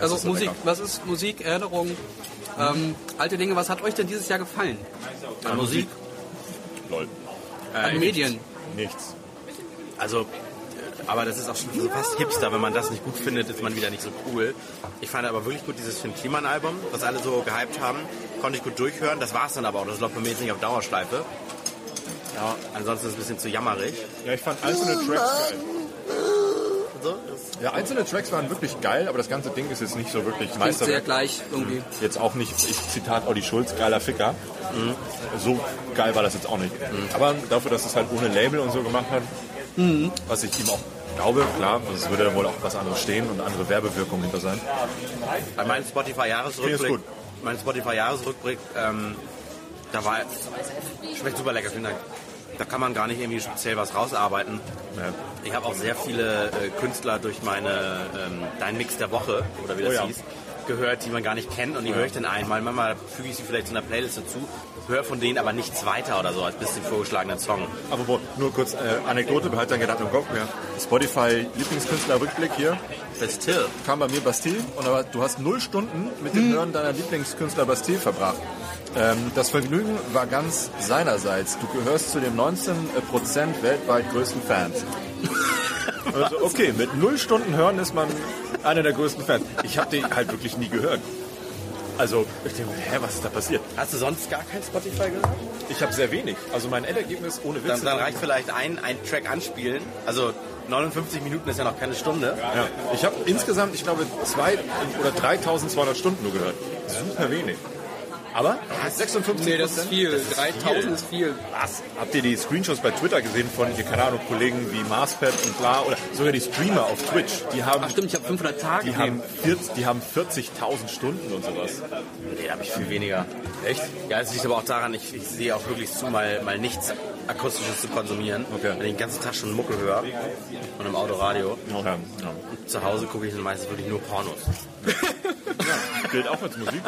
Also ist so Musik, lecker. was ist Musik, Erinnerung, ähm, alte Dinge, was hat euch denn dieses Jahr gefallen? An Musik? lol. An Medien. Nichts. Also, äh, aber das ist auch schon so fast Hipster. Wenn man das nicht gut findet, ist man wieder nicht so cool. Ich fand aber wirklich gut dieses Finn Kliman-Album, was alle so gehypt haben. Konnte ich gut durchhören. Das war es dann aber auch. Das läuft bei mir jetzt nicht auf Dauerschleife. Ja, ansonsten ist es ein bisschen zu jammerig. Ja, ich fand einzelne Tracks geil. So, Ja, einzelne Tracks waren wirklich geil, aber das ganze Ding ist jetzt nicht so wirklich Klingt sehr Meisterwerk. gleich irgendwie. Jetzt auch nicht, ich Zitat Olli Schulz, geiler Ficker. So geil war das jetzt auch nicht. Aber dafür, dass es halt ohne Label und so gemacht hat, was ich ihm auch glaube, klar, es würde da wohl auch was anderes stehen und andere Werbewirkung hinter sein. Bei meinem Spotify-Jahresrückblick, mein Spotify-Jahresrückblick, ähm, da war, schmeckt super lecker, vielen Dank. Da kann man gar nicht irgendwie speziell was rausarbeiten. Ja. Ich habe auch sehr viele äh, Künstler durch meine ähm, Dein Mix der Woche, oder wie das Oh ja. hieß, gehört, die man gar nicht kennt und die höre ich dann einmal. Manchmal füge ich sie vielleicht zu einer Playlist dazu, höre von denen aber nichts weiter oder so, als bis den vorgeschlagenen Song. Apropos, nur kurz äh, Anekdote, behalt dein Gedanken im Kopf. Ja. Spotify Lieblingskünstler-Rückblick hier Bastille. kam bei mir Bastille und aber du hast null Stunden mit dem Hören deiner Lieblingskünstler Bastille verbracht. Ähm, das Vergnügen war ganz seinerseits. Du gehörst zu den 19% weltweit größten Fans. Also okay, mit null Stunden hören ist man einer der größten Fans. Ich habe den halt wirklich nie gehört. Also ich denke, hä, was ist da passiert? Hast du sonst gar kein Spotify gehört? Ich habe sehr wenig. Also mein Endergebnis ohne Witz. Dann, dann reicht vielleicht ein, ein Track anspielen. Also 59 Minuten ist ja noch keine Stunde. Ja. Ich habe insgesamt, ich glaube, zwei oder 3200 Stunden nur gehört. Super wenig. Aber 56 Nee, das ist viel. 3000 ist viel. Was? Habt ihr die Screenshots bei Twitter gesehen von, keine Ahnung, Kollegen wie Marspad und bla oder sogar die Streamer auf Twitch? Die haben, Ach stimmt, ich habe 500 Tage die haben, 40 die haben 40.000 Stunden und sowas. Nee, da habe ich viel weniger. Echt? Ja, es liegt aber auch daran, ich, ich sehe auch wirklich zu, mal, mal nichts Akustisches zu konsumieren. Okay. Wenn ich den ganzen Tag schon Mucke höre und im Autoradio. Ja, ja. Zu Hause gucke ich dann meistens wirklich nur Pornos. Gilt auch als Musik.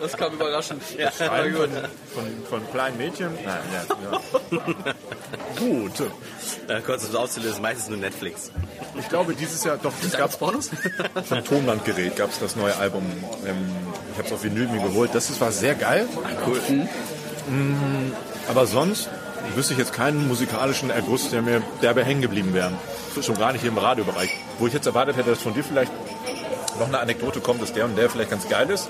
Das kam überraschend. Ja. Schreiben von, von, von kleinen Mädchen. Nein, ja, ja. Gut. Äh, kurz um es auszulösen, meistens nur Netflix. Ich glaube, dieses Jahr, doch, es Gab's gab Pornos? von Tonlandgerät gab es das neue Album. Ähm, ich habe es auf Vinyl mir geholt. Das ist- war sehr geil. Cool. Mhm. Aber sonst wüsste ich jetzt keinen musikalischen Erguss, der mir derbe hängen geblieben wäre. Schon gar nicht hier im Radiobereich. Wo ich jetzt erwartet hätte, dass von dir vielleicht noch eine Anekdote kommt, dass der und der vielleicht ganz geil ist.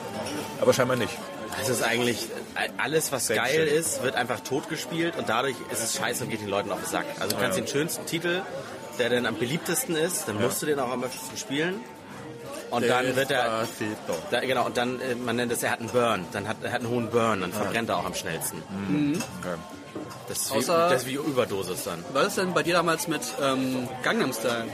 Aber scheinbar nicht. Es ist eigentlich, alles was Same geil ist, wird einfach totgespielt und dadurch ist es scheiße und geht den Leuten auf den Sack. Also du kannst Ja. den schönsten Titel, der dann am beliebtesten ist, dann musst du den auch am öftesten spielen. Und dann wird er, da, genau, und dann, äh, man nennt es, er hat einen Burn, dann hat er hat einen hohen Burn, dann verbrennt er auch am schnellsten. Okay. Das ist, wie, Außer- das ist wie Überdosis dann. Was ist denn bei dir damals mit ähm, Gangnam Style?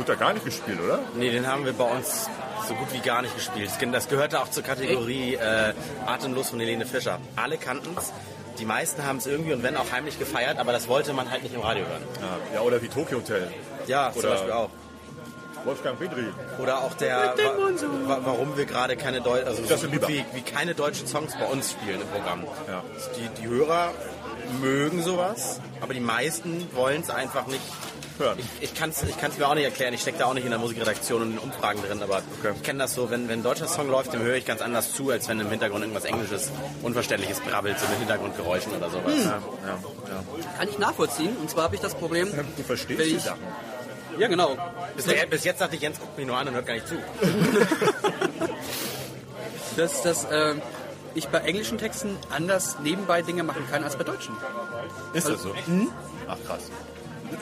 Wurde da gar nicht gespielt, oder? Nee, den haben wir bei uns so gut wie gar nicht gespielt. Das- gehörte auch zur Kategorie äh, Atemlos von Helene Fischer. Alle kannten es. Die meisten haben es irgendwie und wenn auch heimlich gefeiert, aber das wollte man halt nicht im Radio hören. Ja, ja oder wie Tokyo Hotel. Ja, zum Oder- Beispiel auch. Wolfgang Petri. Oder auch der, wa wa warum wir gerade keine Deu also so gut wie, wie keine deutschen Songs bei uns spielen im Programm. Ja. Die, die Hörer mögen sowas, aber die meisten wollen es einfach nicht. Hören. Ich, ich kann es ich kann's mir auch nicht erklären, ich stecke da auch nicht in der Musikredaktion und in Umfragen drin, aber Okay. ich kenne das so, wenn, wenn ein deutscher Song läuft, dem höre ich ganz anders zu, als wenn im Hintergrund irgendwas Englisches, Unverständliches brabbelt, so mit Hintergrundgeräuschen oder sowas. Ja, ja, ja. Kann ich nachvollziehen. Und zwar habe ich das Problem, Du verstehst die Sachen. Ja, genau. Bis, der, bis jetzt dachte ich, Jens guckt mich nur an und hört gar nicht zu. Dass, dass äh, ich bei englischen Texten anders nebenbei Dinge machen kann als bei deutschen. Ist das so? Ach krass.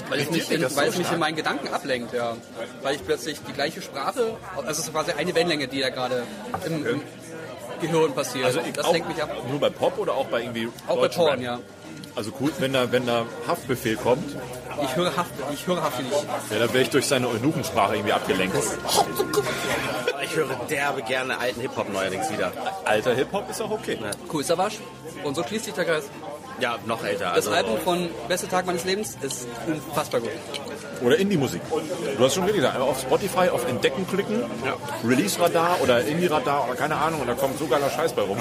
Weil es mich, in, weil es mich in meinen Gedanken ablenkt, ja. Weil ich plötzlich die gleiche Sprache, also es ist quasi eine Wellenlänge, die da gerade im, im Gehirn passiert. Also ich das auch lenkt mich ab. nur bei Pop oder auch bei irgendwie Auch bei Porn, Rap? ja. Also cool, wenn da, wenn da Haftbefehl kommt, Ich höre Haft, ich höre Haft nicht. ja, dann wäre ich durch seine Eunuchensprache irgendwie abgelenkt. Ich höre derbe gerne alten Hip-Hop neuerdings wieder. Alter Hip-Hop ist auch okay. Cool, Savasch. Und so schließt sich der Kreis. Ja, noch älter. Das Also, Album von Beste Tag meines Lebens ist unfassbar gut. Oder Indie-Musik. Du hast schon richtig gesagt, einfach auf Spotify auf Entdecken klicken, Release-Radar oder Indie-Radar oder keine Ahnung und da kommt so geiler Scheiß bei rum.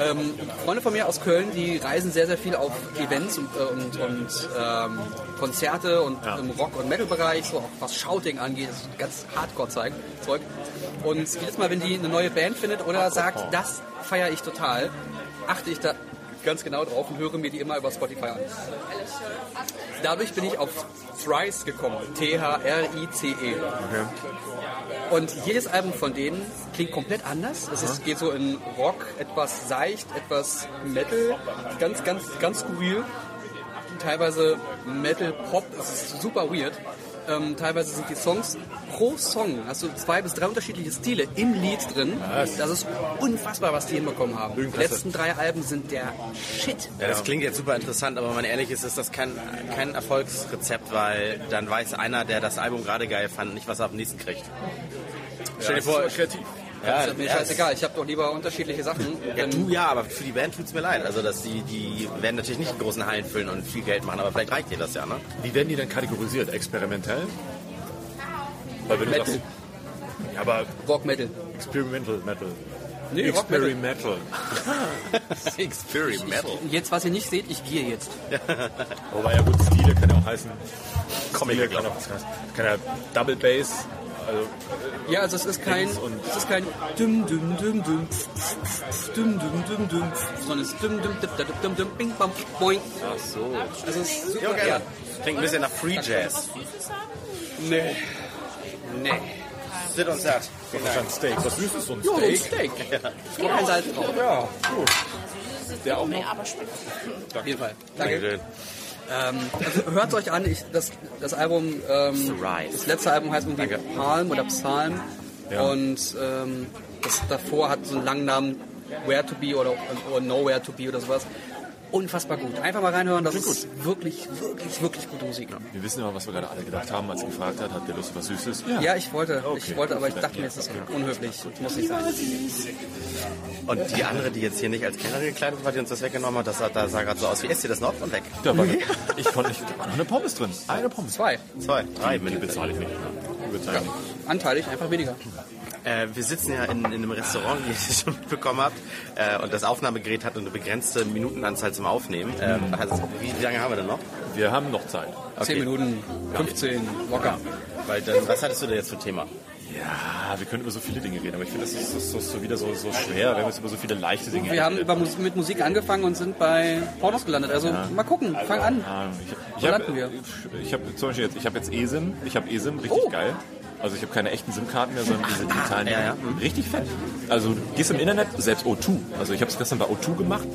Ähm, Freunde von mir aus Köln, die reisen sehr, sehr viel auf Events und, äh, und, und ähm, Konzerte und Ja. im Rock- und Metal-Bereich, so auch was Shouting angeht, das ist ganz Hardcore-Zeug. Zeug. Und jedes Mal, wenn die eine neue Band findet oder sagt, das feiere ich total, achte ich da ganz genau drauf und höre mir die immer über Spotify an. Dadurch bin ich auf Thrice gekommen. T-H-R-I-C-E. Und jedes Album von denen klingt komplett anders. Es ist, geht so in Rock, etwas seicht, etwas Metal, ganz, ganz, ganz skurril. Teilweise Metal, Pop, es ist super weird. Ähm, teilweise sind die Songs pro Song, hast du zwei bis drei unterschiedliche Stile im Lied drin. Das ist unfassbar, was die hinbekommen haben. Die letzten drei Alben sind der Shit. Ja, das klingt jetzt super interessant, aber wenn man ehrlich ist, ist das kein, kein Erfolgsrezept, weil dann weiß einer, der das Album gerade geil fand, nicht, was er am nächsten kriegt. Stell dir vor, kreativ. Ja, ist mir ja, scheißegal, ich habe doch lieber unterschiedliche Sachen. Ja, Ähm, du ja, aber für die Band tut's mir leid. Also, dass die, die werden natürlich nicht in großen Hallen füllen und viel Geld machen, aber vielleicht reicht dir das ja, ne? Wie werden die denn kategorisiert? Experimentell? Weil wenn du Metal. sagst, ja, aber Rock Metal. Experimental Metal. Nee, Rock Metal. Experimental. Experimental. Metal. Jetzt, was ihr nicht seht, ich gehe jetzt. Wobei ja gut, Stile kann ja auch heißen. Comic, Stile kann auch was heißen. Kann ja Double Bass. Also, Ja, also es ist kein, es ist kein düm düm düm düm düm düm düm düm, sondern es ist düm düm düm düm düm düm bing bam boing. Ach so. Also es ist super Ja, ja. Klingt ein bisschen nach Free Jazz. Nee. Nee. Sit das ist ein Steak. Was Süßes, so ein Jo, ein Steak. Steak. Es kommt kein Salz drauf. Ja, gut. Der auch noch. Auf jeden Fall. Danke. Danke. Ähm, also hört euch an, ich, das, das Album, ähm, das letzte Album heißt irgendwie Danke. Palm oder Psalm Ja. und ähm, das davor hat so einen langen Namen Where to Be oder, oder Nowhere to Be oder sowas. Unfassbar gut. Einfach mal reinhören, das ist wirklich, wirklich, wirklich gute Musik. Wir wissen immer, was wir gerade alle gedacht haben, als er gefragt hat, hat der Lust auf was Süßes? Ja, ich wollte, ich Okay. wollte, aber ich dachte mir, es ist unhöflich. Muss nicht sein. Und die andere, die jetzt hier nicht als Kellnerin gekleidet war, die uns das weggenommen hat, das sah, das sah gerade so aus. Wie esst ihr das noch? Und weg. Da war, ich konnte nicht, da war noch eine Pommes drin. Eine Pommes. Zwei. Zwei, drei Die bezahle ich nicht. Ich nicht. Anteilig, einfach weniger. Äh, wir sitzen ja in, in einem Restaurant, wie ihr es schon mitbekommen habt, äh, und das Aufnahmegerät hat eine begrenzte Minutenanzahl zum Aufnehmen. Ähm, also, wie, lange haben wir denn noch? Wir haben noch Zeit. Zehn Minuten, 15, locker. Weil dann, was hattest du denn jetzt für ein Thema? Ja, wir können über so viele Dinge reden, aber ich finde, das ist, das ist so wieder so, so schwer, wenn wir jetzt über so viele leichte Dinge Wir haben Mus mit Musik angefangen und sind bei Pornos gelandet. Also mal gucken, fang an. Ah, Ich, Wo ich habe landen wir? ich hab, zum Beispiel jetzt, ich habe jetzt eSIM, ich habe eSIM, richtig Oh. geil. Also ich habe keine echten SIM-Karten mehr, sondern diese digitalen. ja, ja. Richtig fett. Also du gehst im Internet, selbst O2. Also ich habe es gestern bei O2 gemacht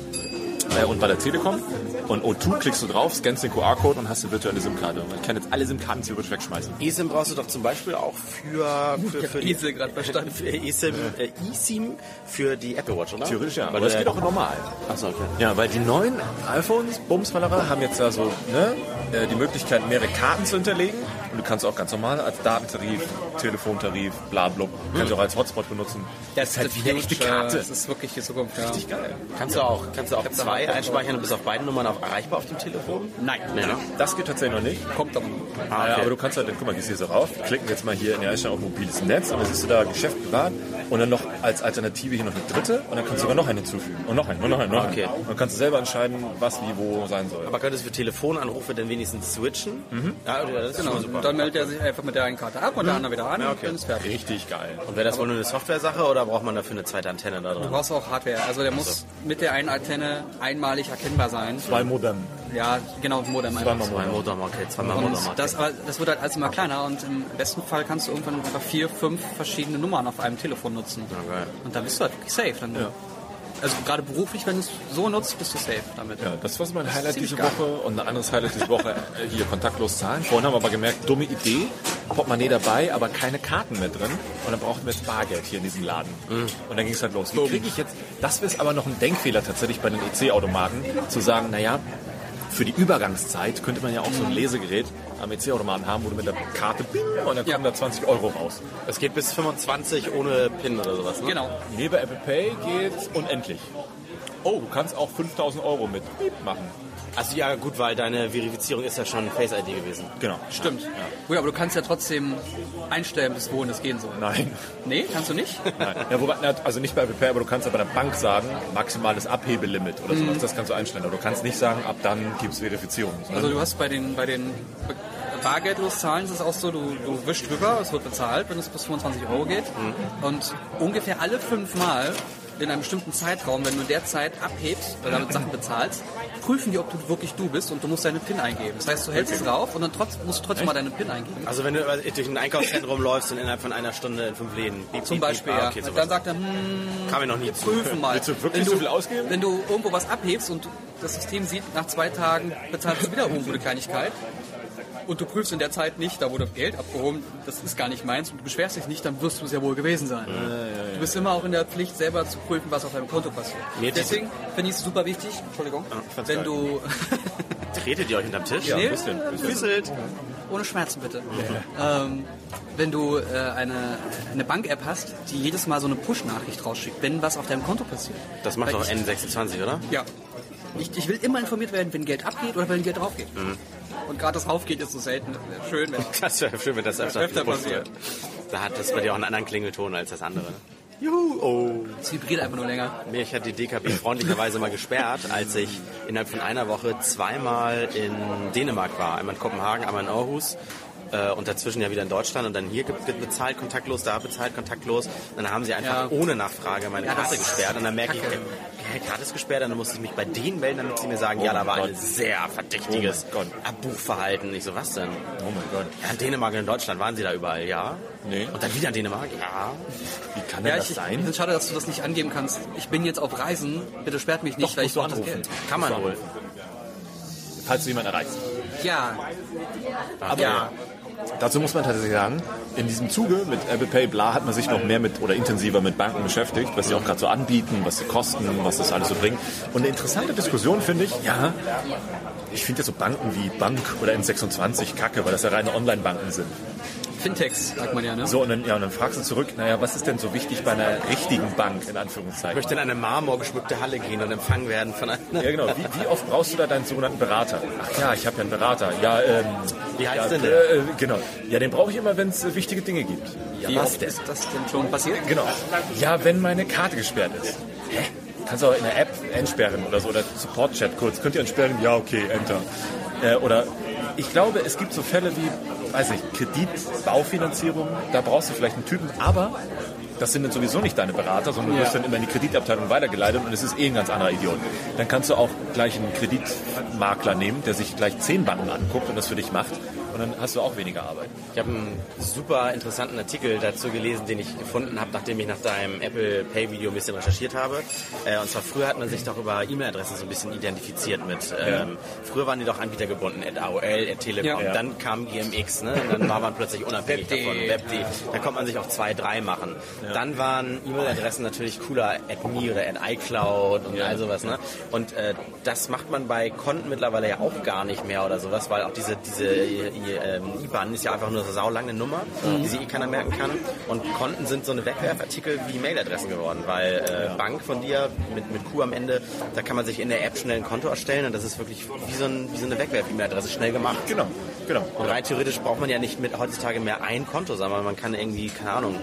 äh, und bei der Telekom. Und O2 klickst du drauf, scannst den QR-Code und hast eine virtuelle SIM-Karte. Und ich kann jetzt alle SIM-Karten theoretisch wegschmeißen. eSIM brauchst du doch zum Beispiel auch für, für, für Esel gerade verstanden. für eSIM, äh, eSIM für die Apple Watch, oder? Theoretisch ja, Weil aber der- geht auch normal. Achso, okay. Ja, weil die neuen iPhones, Bumsfallerer, haben jetzt da so ne, äh, die Möglichkeit, mehrere Karten zu hinterlegen. Und du kannst auch ganz normal als Datentarif, Telefontarif, bla bla, kannst du auch als Hotspot benutzen. Das ist halt wie eine echte Karte. Das ist wirklich die Zukunft. Ja. Richtig geil. Kannst du auch, kannst du auch zwei einspeichern und bist auf beiden Nummern auch erreichbar auf dem Telefon? Nein, Nee, ne? Das geht tatsächlich noch nicht. kommt aber. Ah, Ja, okay. aber du kannst halt, guck mal, gehst hier so rauf, klicken jetzt mal hier in der Einstellung auf mobiles Netz und dann siehst du da Geschäft privat und dann noch als Alternative hier noch eine dritte und dann kannst du sogar noch eine hinzufügen. Und noch eine, und noch eine, noch eine. Okay. Und dann kannst du selber entscheiden, was wie wo sein soll. Aber könntest du für Telefonanrufe denn wenigstens switchen? Ja, oder das ist Genau. super. Und dann meldet er sich einfach mit der einen Karte ab und der andere wieder an Ja, und okay. dann ist fertig. Richtig geil. Und wäre das wohl nur eine Software-Sache oder braucht man dafür eine zweite Antenne da Du drin? brauchst auch Hardware. Also der muss mit der einen Antenne einmalig erkennbar sein. Zwei Modem. Ja, genau, Modem. Zweimal Zwei Modem. Modem, okay, zweimal Und Modem. das, aber das wird halt alles immer kleiner und im besten Fall kannst du irgendwann einfach vier, fünf verschiedene Nummern auf einem Telefon nutzen. Ja, geil. Und dann bist du halt wirklich safe. Dann, Also gerade beruflich, wenn du es so nutzt, bist du safe damit. Ja, das war so mein Highlight ziemlich diese geil. Woche und ein anderes Highlight diese Woche äh, hier kontaktlos zahlen. Vorhin haben wir aber gemerkt, dumme Idee, Portemonnaie dabei, aber keine Karten mehr drin und dann brauchten wir jetzt Bargeld hier in diesem Laden. Und dann ging es halt los. Wie kriege ich jetzt, das ist aber noch ein Denkfehler tatsächlich bei den EC-Automaten, zu sagen, naja, für die Übergangszeit könnte man ja auch so ein Lesegerät am EC-Automaten haben, wo du mit der Karte bing, und dann Ja. kommen da 20 Euro raus. Es geht bis 25 ohne PIN oder sowas, ne? Genau. Nee, bei Apple Pay geht's unendlich. Oh, du kannst auch 5000 Euro mit Piep machen. Also ja, gut, weil deine Verifizierung ist ja schon Face ID gewesen. Genau. Stimmt. Gut, aber du kannst ja trotzdem einstellen, bis wohin das gehen soll. Nein. Nee, kannst du nicht? Nein. Ja, wobei, na, also nicht bei Apple Pay, aber du kannst ja bei der Bank sagen, maximales Abhebelimit oder sowas. Das kannst du einstellen. Aber du kannst nicht sagen, ab dann gibt es Verifizierung. Also du hast bei den, bei den bargeldlos Zahlen ist es auch so, du, du wischst drüber, es wird bezahlt, wenn es bis 25 Euro geht. Und ungefähr alle fünf Mal in einem bestimmten Zeitraum, wenn du in der Zeit abhebst oder damit Sachen bezahlst, prüfen die, ob du wirklich du bist und du musst deine PIN eingeben. Das heißt, du hältst es drauf und dann trotz, musst du trotzdem mal deine PIN eingeben. Also wenn du durch ein Einkaufszentrum läufst und innerhalb von einer Stunde in fünf Läden. Piep, Zum Beispiel. Ah, ja. okay, Und sowas. dann sagt er, hm, Kam mir noch nie zu. prüfen mal. Willst du wirklich wenn so viel ausgeben? Wenn du irgendwo was abhebst und das System sieht, nach zwei Tagen bezahlst du wieder irgendwo eine Kleinigkeit und du prüfst in der Zeit nicht, da wurde Geld abgehoben, das ist gar nicht meins und du beschwerst dich nicht, dann wirst du es ja wohl gewesen sein. Du bist immer auch in der Pflicht, selber zu prüfen, was auf deinem Konto passiert. Mir Deswegen finde ich es super wichtig, Entschuldigung, fand's wenn geil. du, Tretet ihr euch unterm Tisch? Ja, Nee, ein bisschen. ohne Schmerzen bitte, ähm, wenn du äh, eine, eine Bank-App hast, die jedes Mal so eine Push-Nachricht rausschickt, wenn was auf deinem Konto passiert. Das macht Weil doch ich- N26, oder? Ja. Ich, ich will immer informiert werden, wenn Geld abgeht oder wenn Geld draufgeht. Mhm. Und gerade das Raufgeht ist so selten. Das wäre schön, wenn Das wäre schön, wenn das öfter, Öfter passiert. Da hat das bei dir auch einen anderen Klingelton als das andere. Juhu, oh. es vibriert einfach nur länger. Mich hat die DKB freundlicherweise mal gesperrt, als ich innerhalb von einer Woche zweimal in Dänemark war. Einmal in Kopenhagen, einmal in Aarhus. Äh, und dazwischen ja wieder in Deutschland und dann hier ge- bezahlt kontaktlos, da bezahlt kontaktlos. Dann haben sie einfach Ja. ohne Nachfrage meine Ja, Karte gesperrt und dann merke ich, hä, Karte ist gesperrt und dann musste ich mich bei denen melden, damit sie mir sagen, ja, da war Gott. ein sehr verdächtiges Oh. Abbuchverhalten. Ich so, was denn? Oh mein Gott. Ja, in Dänemark und in Deutschland waren sie da überall, ja. Nee. Und dann wieder in Dänemark, ja. Wie kann denn Ja, das ich, sein? schade, dass du das nicht angeben kannst. Ich bin jetzt auf Reisen, bitte sperrt mich nicht, Doch, weil ich brauche das. Geld. Kann man wohl. Falls du jemanden erreichst. Ja, Aber Ja. Dazu muss man tatsächlich sagen, in diesem Zuge mit Apple Pay, bla, hat man sich noch mehr mit oder intensiver mit Banken beschäftigt, was sie auch gerade so anbieten, was sie kosten, was das alles so bringt. Und eine interessante Diskussion finde ich, ja, ich finde ja so Banken wie Bank oder N26 kacke, weil das ja reine Online-Banken sind. Fintechs, sagt man ja, ne? So, und dann, ja, und dann fragst du zurück, naja, was ist denn so wichtig bei einer richtigen Bank, in Ich Anführungszeichen? möchte in eine marmorgeschmückte Halle gehen und empfangen werden von einer. Ja, genau. Wie, wie oft brauchst du da deinen sogenannten Berater? Ach ja, ich habe ja einen Berater. Ja, ähm, Wie heißt ja, denn der? Äh, genau. Ja, den brauche ich immer, wenn es äh, wichtige Dinge gibt. Wie was oft denn? ist das denn schon passiert? Genau. Ja, wenn meine Karte gesperrt ist. Hä? Kannst du auch in der App entsperren oder so, oder Support-Chat kurz. Könnt ihr entsperren? Ja, okay, Enter. Äh, oder ich glaube, es gibt so Fälle wie, weiß nicht, Kredit, Baufinanzierung, da brauchst du vielleicht einen Typen, aber das sind dann sowieso nicht deine Berater, sondern du wirst dann immer in die Kreditabteilung weitergeleitet und es ist eh ein ganz anderer Idiot. Dann kannst du auch gleich einen Kreditmakler nehmen, der sich gleich zehn Banken anguckt und das für dich macht und dann hast du auch weniger Arbeit. Ich habe einen super interessanten Artikel dazu gelesen, den ich gefunden habe, nachdem ich nach deinem Apple Pay Video ein bisschen recherchiert habe. Äh, und zwar früher hat man sich doch über E-Mail-Adressen so ein bisschen identifiziert mit. Ähm, Früher waren die doch anbietergebunden, at AOL, at Telekom. Ja. Dann kam GMX, ne? Und dann war man plötzlich unabhängig davon. Web.de. Dann konnte man sich auch zwei, drei machen. Dann waren E-Mail-Adressen natürlich cooler, at Me oder at iCloud und all sowas, ne? Und äh, das macht man bei Konten mittlerweile ja auch gar nicht mehr oder sowas, weil auch diese, diese äh, ähm, IBAN ist ja einfach nur so eine saulange Nummer, die sich eh keiner merken kann. Und Konten sind so eine Wegwerfartikel wie Mailadressen geworden, weil äh, Bank von dir mit, mit Q am Ende, da kann man sich in der App schnell ein Konto erstellen und das ist wirklich wie so, ein, wie so eine Wegwerf-E-Mail-Adresse, schnell gemacht. Genau, genau. Und rein theoretisch braucht man ja nicht mit heutzutage mehr ein Konto, sondern man kann irgendwie, keine Ahnung,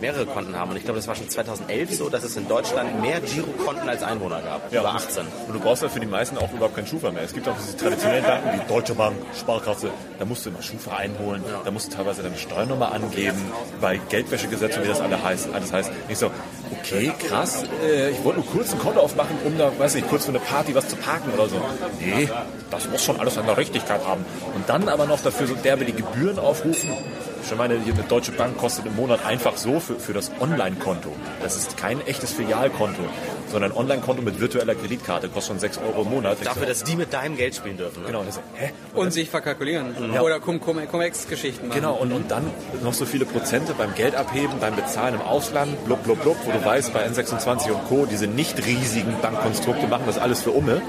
mehrere Konten haben. Und ich glaube, das war schon 2011 so, dass es in Deutschland mehr Girokonten als Einwohner gab. Ja, über und- 18. Und du brauchst ja für die meisten auch überhaupt keinen Schufa mehr. Es gibt auch diese traditionellen Banken wie Deutsche Bank, Sparkasse. Da musst du immer Schufa einholen. Da musst du teilweise deine Steuernummer angeben. Bei Geldwäschegesetzen, wie das alle heißt. Alles heißt, ich so, okay, krass. Äh, ich wollte nur kurz ein Konto aufmachen, um da, weiß nicht, kurz für eine Party was zu parken oder so. Nee, das muss schon alles an der Richtigkeit haben. Und dann aber noch dafür so derbe die Gebühren aufrufen. Ich meine, hier eine Deutsche Bank kostet im Monat einfach so für, für das Online-Konto. Das ist kein echtes Filialkonto, sondern ein Online-Konto mit virtueller Kreditkarte kostet schon 6 Euro im Monat. Dafür, dass die mit deinem Geld spielen dürfen. Ne? Genau, das, hä? Und sich verkalkulieren. Ja. Oder Cum- Cum- Cum-Ex-Geschichten machen. Genau, und, und dann noch so viele Prozente beim Geld abheben, beim Bezahlen im Ausland, blub, blub, blub, wo du weißt, bei N26 und Co., diese nicht riesigen Bankkonstrukte machen das alles für Umme.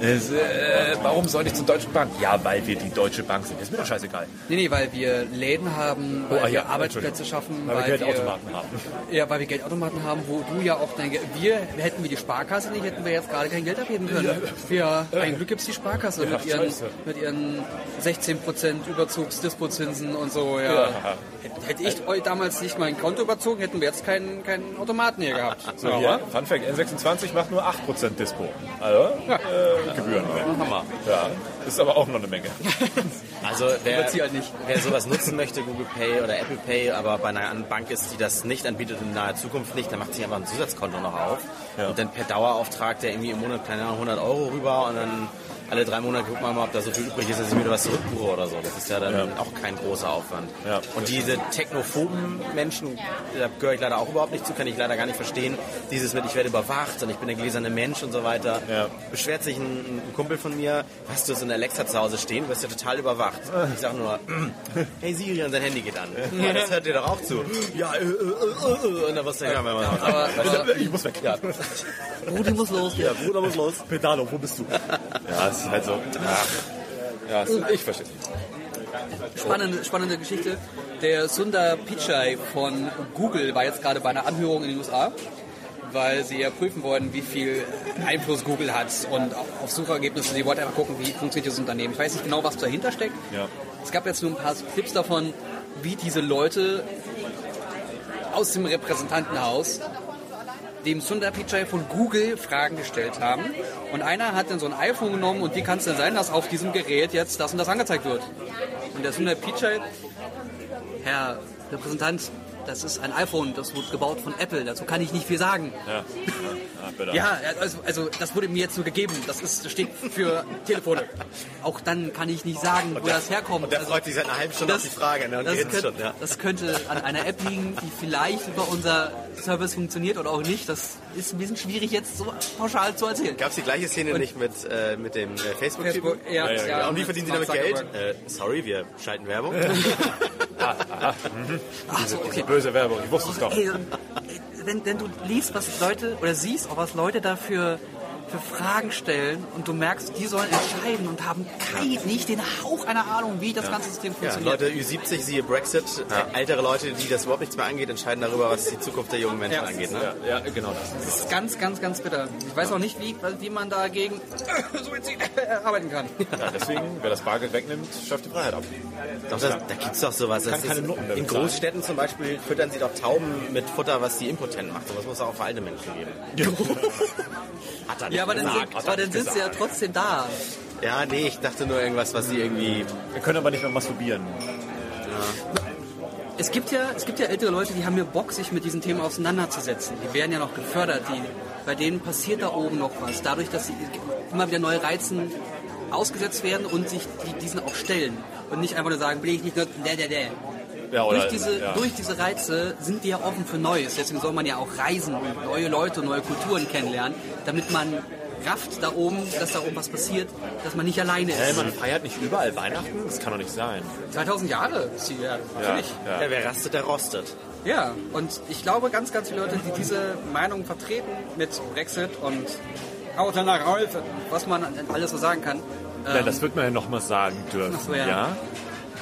Es, äh, warum soll ich zur Deutschen Bank? Ja, weil wir die Deutsche Bank sind. Ist mir doch scheißegal. Nee, nee, weil wir Läden haben, weil Oh, ah, wir ja, Arbeitsplätze schaffen, Weil, wir Geldautomaten haben. Ja, weil wir Geldautomaten haben, wo du ja auch dein Geld. Wir hätten wir die Sparkasse nicht, hätten wir jetzt gerade kein Geld abheben können. Ja, ein Glück gibt's die Sparkasse mit, ihren, mit ihren 16% Überzugsdispozinsen und so. Ja. Hätte- ich euch damals nicht mein Konto überzogen, hätten wir jetzt keinen, keinen Automaten hier gehabt. So, hier, Fun Fact, N26 macht nur 8% Dispo. Also, äh, Gebühren. Hammer. Ja, ist aber auch noch eine Menge. Also wer, halt wer sowas nutzen möchte, Google Pay oder Apple Pay, aber bei einer Bank ist, die das nicht anbietet in naher Zukunft nicht, dann macht sich einfach ein Zusatzkonto noch auf Ja. und dann per Dauerauftrag der irgendwie im Monat keine Ahnung 100 Euro rüber und dann alle drei Monate guckt man mal, ob da so viel übrig ist, dass ich wieder was zurückbuche oder so. Das ist ja dann Ja. auch kein großer Aufwand. Ja. Und diese technophoben Menschen, da gehöre ich leider auch überhaupt nicht zu, kann ich leider gar nicht verstehen. Dieses mit, ich werde überwacht und ich bin der gläserne Mensch und so weiter. Ja. Beschwert sich ein, ein Kumpel von mir, hast du so eine Alexa zu Hause stehen, du wirst ja total überwacht. Ich sag nur, hey Siri, und sein Handy geht an. Ja, das hört dir doch auch zu. Ja, äh, äh, äh, äh, und dann ja, wenn man Aber, aber Ich muss weg. ja. Rudi muss los. ja, Bruder muss los. Pedalo, wo bist du? Ja, es ist halt so. Ja, es- ich verstehe. Spannende, spannende Geschichte. Der Sundar Pichai von Google war jetzt gerade bei einer Anhörung in den USA, weil sie ja prüfen wollten, wie viel Einfluss Google hat und auf Suchergebnisse. Sie wollten einfach gucken, wie funktioniert das Unternehmen. Ich weiß nicht genau, was dahinter steckt. Ja. Es gab jetzt nur ein paar Clips davon, wie diese Leute aus dem Repräsentantenhaus dem Sundar Pichai von Google Fragen gestellt haben. Und einer hat dann so ein iPhone genommen und wie kann es denn sein, dass auf diesem Gerät jetzt das und das angezeigt wird? Und der Sundar Pichai, Herr Repräsentant, das ist ein iPhone, das wurde gebaut von Apple, dazu kann ich nicht viel sagen. Ja, ja, ja also, also das wurde mir jetzt nur gegeben, das, ist, das steht für Telefone. Auch dann kann ich nicht sagen, wo das herkommt. Und der Also- freut sich seit einer halben Stunde auf die Frage. Ne? Und das, könnte, schon, ja. das könnte an einer App liegen, die vielleicht über unser Service funktioniert oder auch nicht. Das ist ein bisschen schwierig jetzt so pauschal zu erzählen. Gab es die gleiche Szene nicht mit, äh, mit dem äh, Facebook-Typen? Facebook, ja, ja, ja, Und wie verdienen sie damit Geld? Äh, sorry, wir schalten Werbung. Ach so, okay. Böse Werbung, ich wusste es doch. Ey, wenn, wenn du liest, was Leute oder siehst, auch was Leute dafür für Fragen stellen und du merkst, die sollen entscheiden und haben kein, nicht den Hauch einer Ahnung, wie das ganze System Ja, funktioniert. Leute Ü70, siehe Brexit, äh, ältere Leute, die das überhaupt nichts mehr angeht, entscheiden darüber, was die Zukunft der jungen Menschen Ja. angeht. Ne? Ja, ja, genau das. Das ist ganz, ganz, ganz bitter. Ich weiß auch nicht, wie, wie man dagegen Suizid arbeiten kann. Ja, deswegen, wer das Bargeld wegnimmt, schafft die Freiheit ab. Doch, das, da gibt's doch sowas. Kann keine Noten in. Großstädten zum Beispiel füttern sie doch Tauben mit Futter, was die impotent macht. Und das muss auch für alte Menschen geben. Hat er nicht Ja, aber dann, sind, aber dann sind sie ja trotzdem da. Ja, nee, ich dachte nur irgendwas, was sie irgendwie... Wir können aber nicht mehr masturbieren. Es gibt ja, es gibt ja ältere Leute, die haben ja Bock, sich mit diesen Themen auseinanderzusetzen. Die werden ja noch gefördert. Die, bei denen passiert da oben noch was. Dadurch, dass sie immer wieder neue Reizen ausgesetzt werden und sich die, diesen auch stellen. Und nicht einfach nur sagen, will ich nicht nur, der, der, der. Ja, oder, Durch diese, ja. durch diese Reize sind die ja offen für Neues. Deswegen soll man ja auch reisen und neue Leute, neue Kulturen kennenlernen, damit man rafft da oben, dass da oben was passiert, dass man nicht alleine ist. man feiert nicht überall Weihnachten? Das kann doch nicht sein. 2000 Jahre ist die, ja, natürlich. Ja, Ja, wer rastet, der rostet. Ja, und ich glaube, ganz, ganz viele Leute, die diese Meinung vertreten mit Brexit und Auto nach Hause, was man alles so sagen kann, ja. das wird man ja noch mal sagen dürfen. Ach so, ja. ja?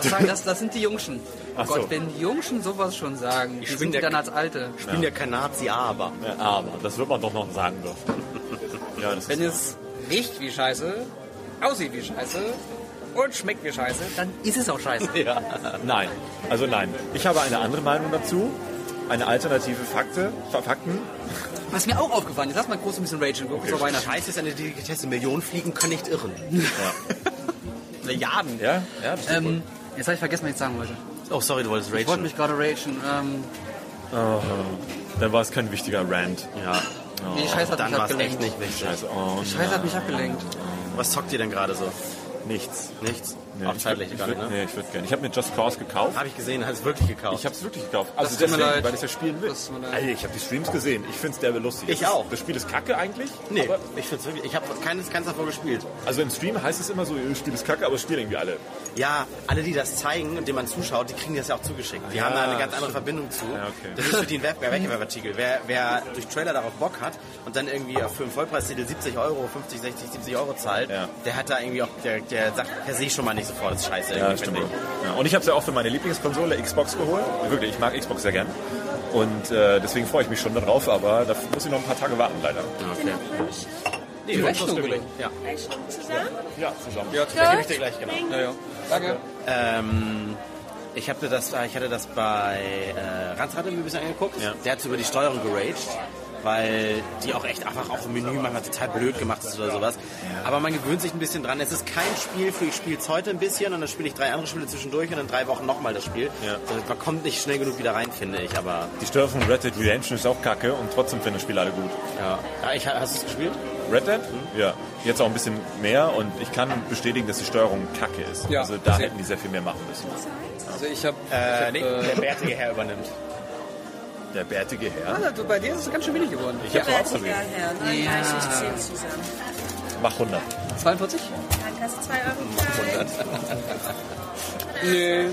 sagen, das, das sind die Jungschen. Ach Gott, so. wenn die Jungschen sowas schon sagen, sind die der- dann als Alte? Ich bin ja kein Nazi, aber... Ja, aber das wird man doch noch sagen dürfen. Ja, das Wenn ist es riecht wie Scheiße, aussieht wie Scheiße und schmeckt wie Scheiße, dann ist es auch Scheiße. Nein, also nein. Ich habe eine andere Meinung dazu. Eine alternative Fakte, Fa- Fakten. Was mir auch aufgefallen ist, lass mal kurz ein bisschen ragen, kurz vor Weihnachten. Scheiße ist eine Delikatesse. Millionen Fliegen können nicht irren. Milliarden. Ja, ja, das Ähm, jetzt habe ich vergessen, was ich sagen wollte. Oh, sorry, du wolltest Ich wollte ragen. mich gerade ragen. Ähm, wohl. Dann war es kein wichtiger Rant. Ja. die Scheiße hat Dann mich war es echt abgelenkt. nicht wichtig. Scheiße, oh, Die Scheiße hat mich abgelenkt. Was zockt ihr denn gerade so? Nichts. Nichts. Nee, auch ich zeitlich würd- gar ich nicht, ne? Nee, ich würde gerne. Ich habe mir Just Cause gekauft. Habe ich gesehen, hast es wirklich gekauft. Ich habe es wirklich gekauft. Also deswegen, leid. weil ich es ja spielen will. Alter, ich habe die Streams gesehen. Ich finde es derbe lustig. Ich Das ist- auch. Das Spiel ist kacke eigentlich. nee, Aber, ich find's wirklich, ich habe keines, keins davor gespielt. also im Stream heißt es immer so, das Spiel ist kacke, aber es spielen irgendwie alle. Ja, alle, die das zeigen und denen man zuschaut, die kriegen das ja auch zugeschickt. Die Ja, haben da eine ganz stimmt. andere Verbindung zu. Ja, okay. Das ist für die ein Web- Wegwerfartikel. Wer, wer durch Trailer darauf Bock hat und dann irgendwie für einen Vollpreistitel 70 Euro, 50, 60, 70 Euro zahlt, Ja. der hat da irgendwie auch, der, der sagt, der sehe ich schon mal nicht sofort, das ist scheiße. Ja, stimmt. Ja, und ich habe es ja auch für meine Lieblingskonsole Xbox geholt. Wirklich, ich mag Xbox sehr gern. Und äh, deswegen freue ich mich schon darauf, aber da muss ich noch ein paar Tage warten, leider. Okay. Nee, Die das Rechnung bitte. Ja, Rechnung zusammen? Ja, zusammen. Ja, da gebe ich dir gleich, genau. ja, ja. Danke. Ähm, ich, hab das, ich hatte das bei äh, Ranzrad irgendwie ein bisschen angeguckt. Ja. Der hat über die Steuerung geraged, weil die auch echt einfach auch im Menü manchmal total blöd gemacht ist oder sowas. Aber man gewöhnt sich ein bisschen dran. Es ist kein Spiel für ich spiele es heute ein bisschen und dann spiele ich drei andere Spiele zwischendurch und in drei Wochen nochmal das Spiel. Ja. So, man kommt nicht schnell genug wieder rein, finde ich. Aber Die Steuerung von Red Dead Redemption ist auch kacke und trotzdem finden das Spiel alle gut. ja, ja ich, hast du es gespielt? Red Dead? Ja. Jetzt auch ein bisschen mehr und ich kann bestätigen, dass die Steuerung kacke ist. Ja. Also da hätten die sehr viel mehr machen müssen. Also ich habe... Äh, ich nee, hab, der bärtige Herr übernimmt. Der bärtige Herr. äh, also bei dir ist es ganz schön wenig geworden. Ich hab's auch gesehen. Herr, 39 10 zusammen. Mach 100. 42? Dann kannst du 2 Euro. Nee, nee.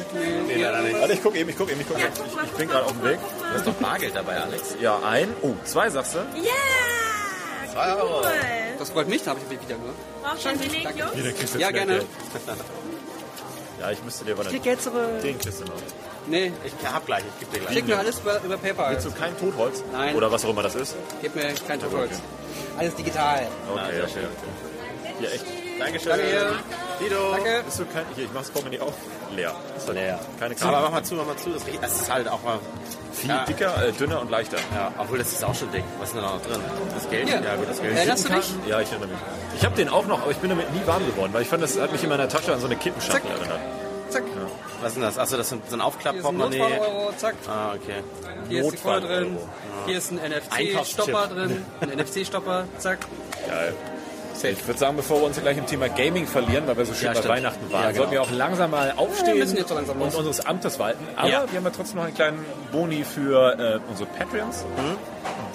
Nee, leider nicht. Warte, ich guck eben, ich guck eben, ich guck Ja, eben. Ich guck bin gerade auf dem Weg. ist mal. doch Bargeld dabei, Alex. Ja, ein. Oh, zwei sagst du? Ja! Zwei Euro. Cool. Das freut mich, da habe ich wieder nur. Brauchst du ein du Ja, gerne. Ja, ich müsste dir aber Krieg Geld zurück. den kriegst du noch. Nee, Ich hab gleich, ich geb dir gleich. schick mir alles über, über PayPal. Willst du kein Totholz? Nein. Oder was auch immer das ist? Gib mir kein Totholz. Alles digital. Okay, sehr okay. schön. okay. Ja, echt. Dankeschön. Danke. Dido. Danke. Bist du kein... Hier, ich mach das Portemonnaie auf. Leer. Halt Leer. Keine Aber Karte. mach mal zu, mach mal zu. Das, das ist halt auch mal. Viel Ja. dicker, äh, dünner und leichter. Ja, obwohl das ist auch schon dick. Was ist denn da noch drin? Das Geld? Hier. Ja, gut, das Geld. Erinnerst du dich? Ja, ich erinnere mich. Ich habe den auch noch, aber ich bin damit nie warm geworden, weil ich fand, das hat mich in meiner Tasche an so eine Kippenschachtel Zack. erinnert. Zack. Was ist denn das? Achso, das ist so ein Hier ist ein Aufklapp-Portemonnaie. Notfall-Euro, zack. Ah, okay. Hier ist die Kohle drin. Notfall-Euro. Hier ist ein. NFC-Stopper drin. Ein NFC-Stopper, zack. Geil. Ich würde sagen, bevor wir uns gleich im Thema Gaming verlieren, weil wir so schön Ja, bei stimmt. Weihnachten waren, Ja, genau. sollten wir auch langsam mal aufstehen jetzt so langsam und unseres Amtes walten. Aber Ja. wir haben ja trotzdem noch einen kleinen Boni für äh, unsere Patreons,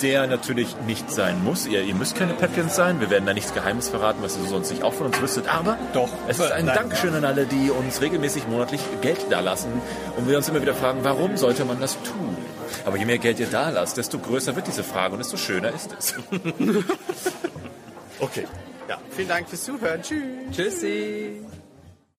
der natürlich nicht sein muss. Ihr, ihr müsst keine Patreons sein. Wir werden da nichts Geheimes verraten, was ihr sonst nicht auch von uns wüsstet. Aber doch, es ist ein Dankeschön an alle, die uns regelmäßig monatlich Geld dalassen. Und wir uns immer wieder fragen, warum sollte man das tun? Aber je mehr Geld ihr da lasst, desto größer wird diese Frage und desto schöner ist es. okay. Ja, vielen Dank fürs Zuhören. Tschüss. Tschüssi.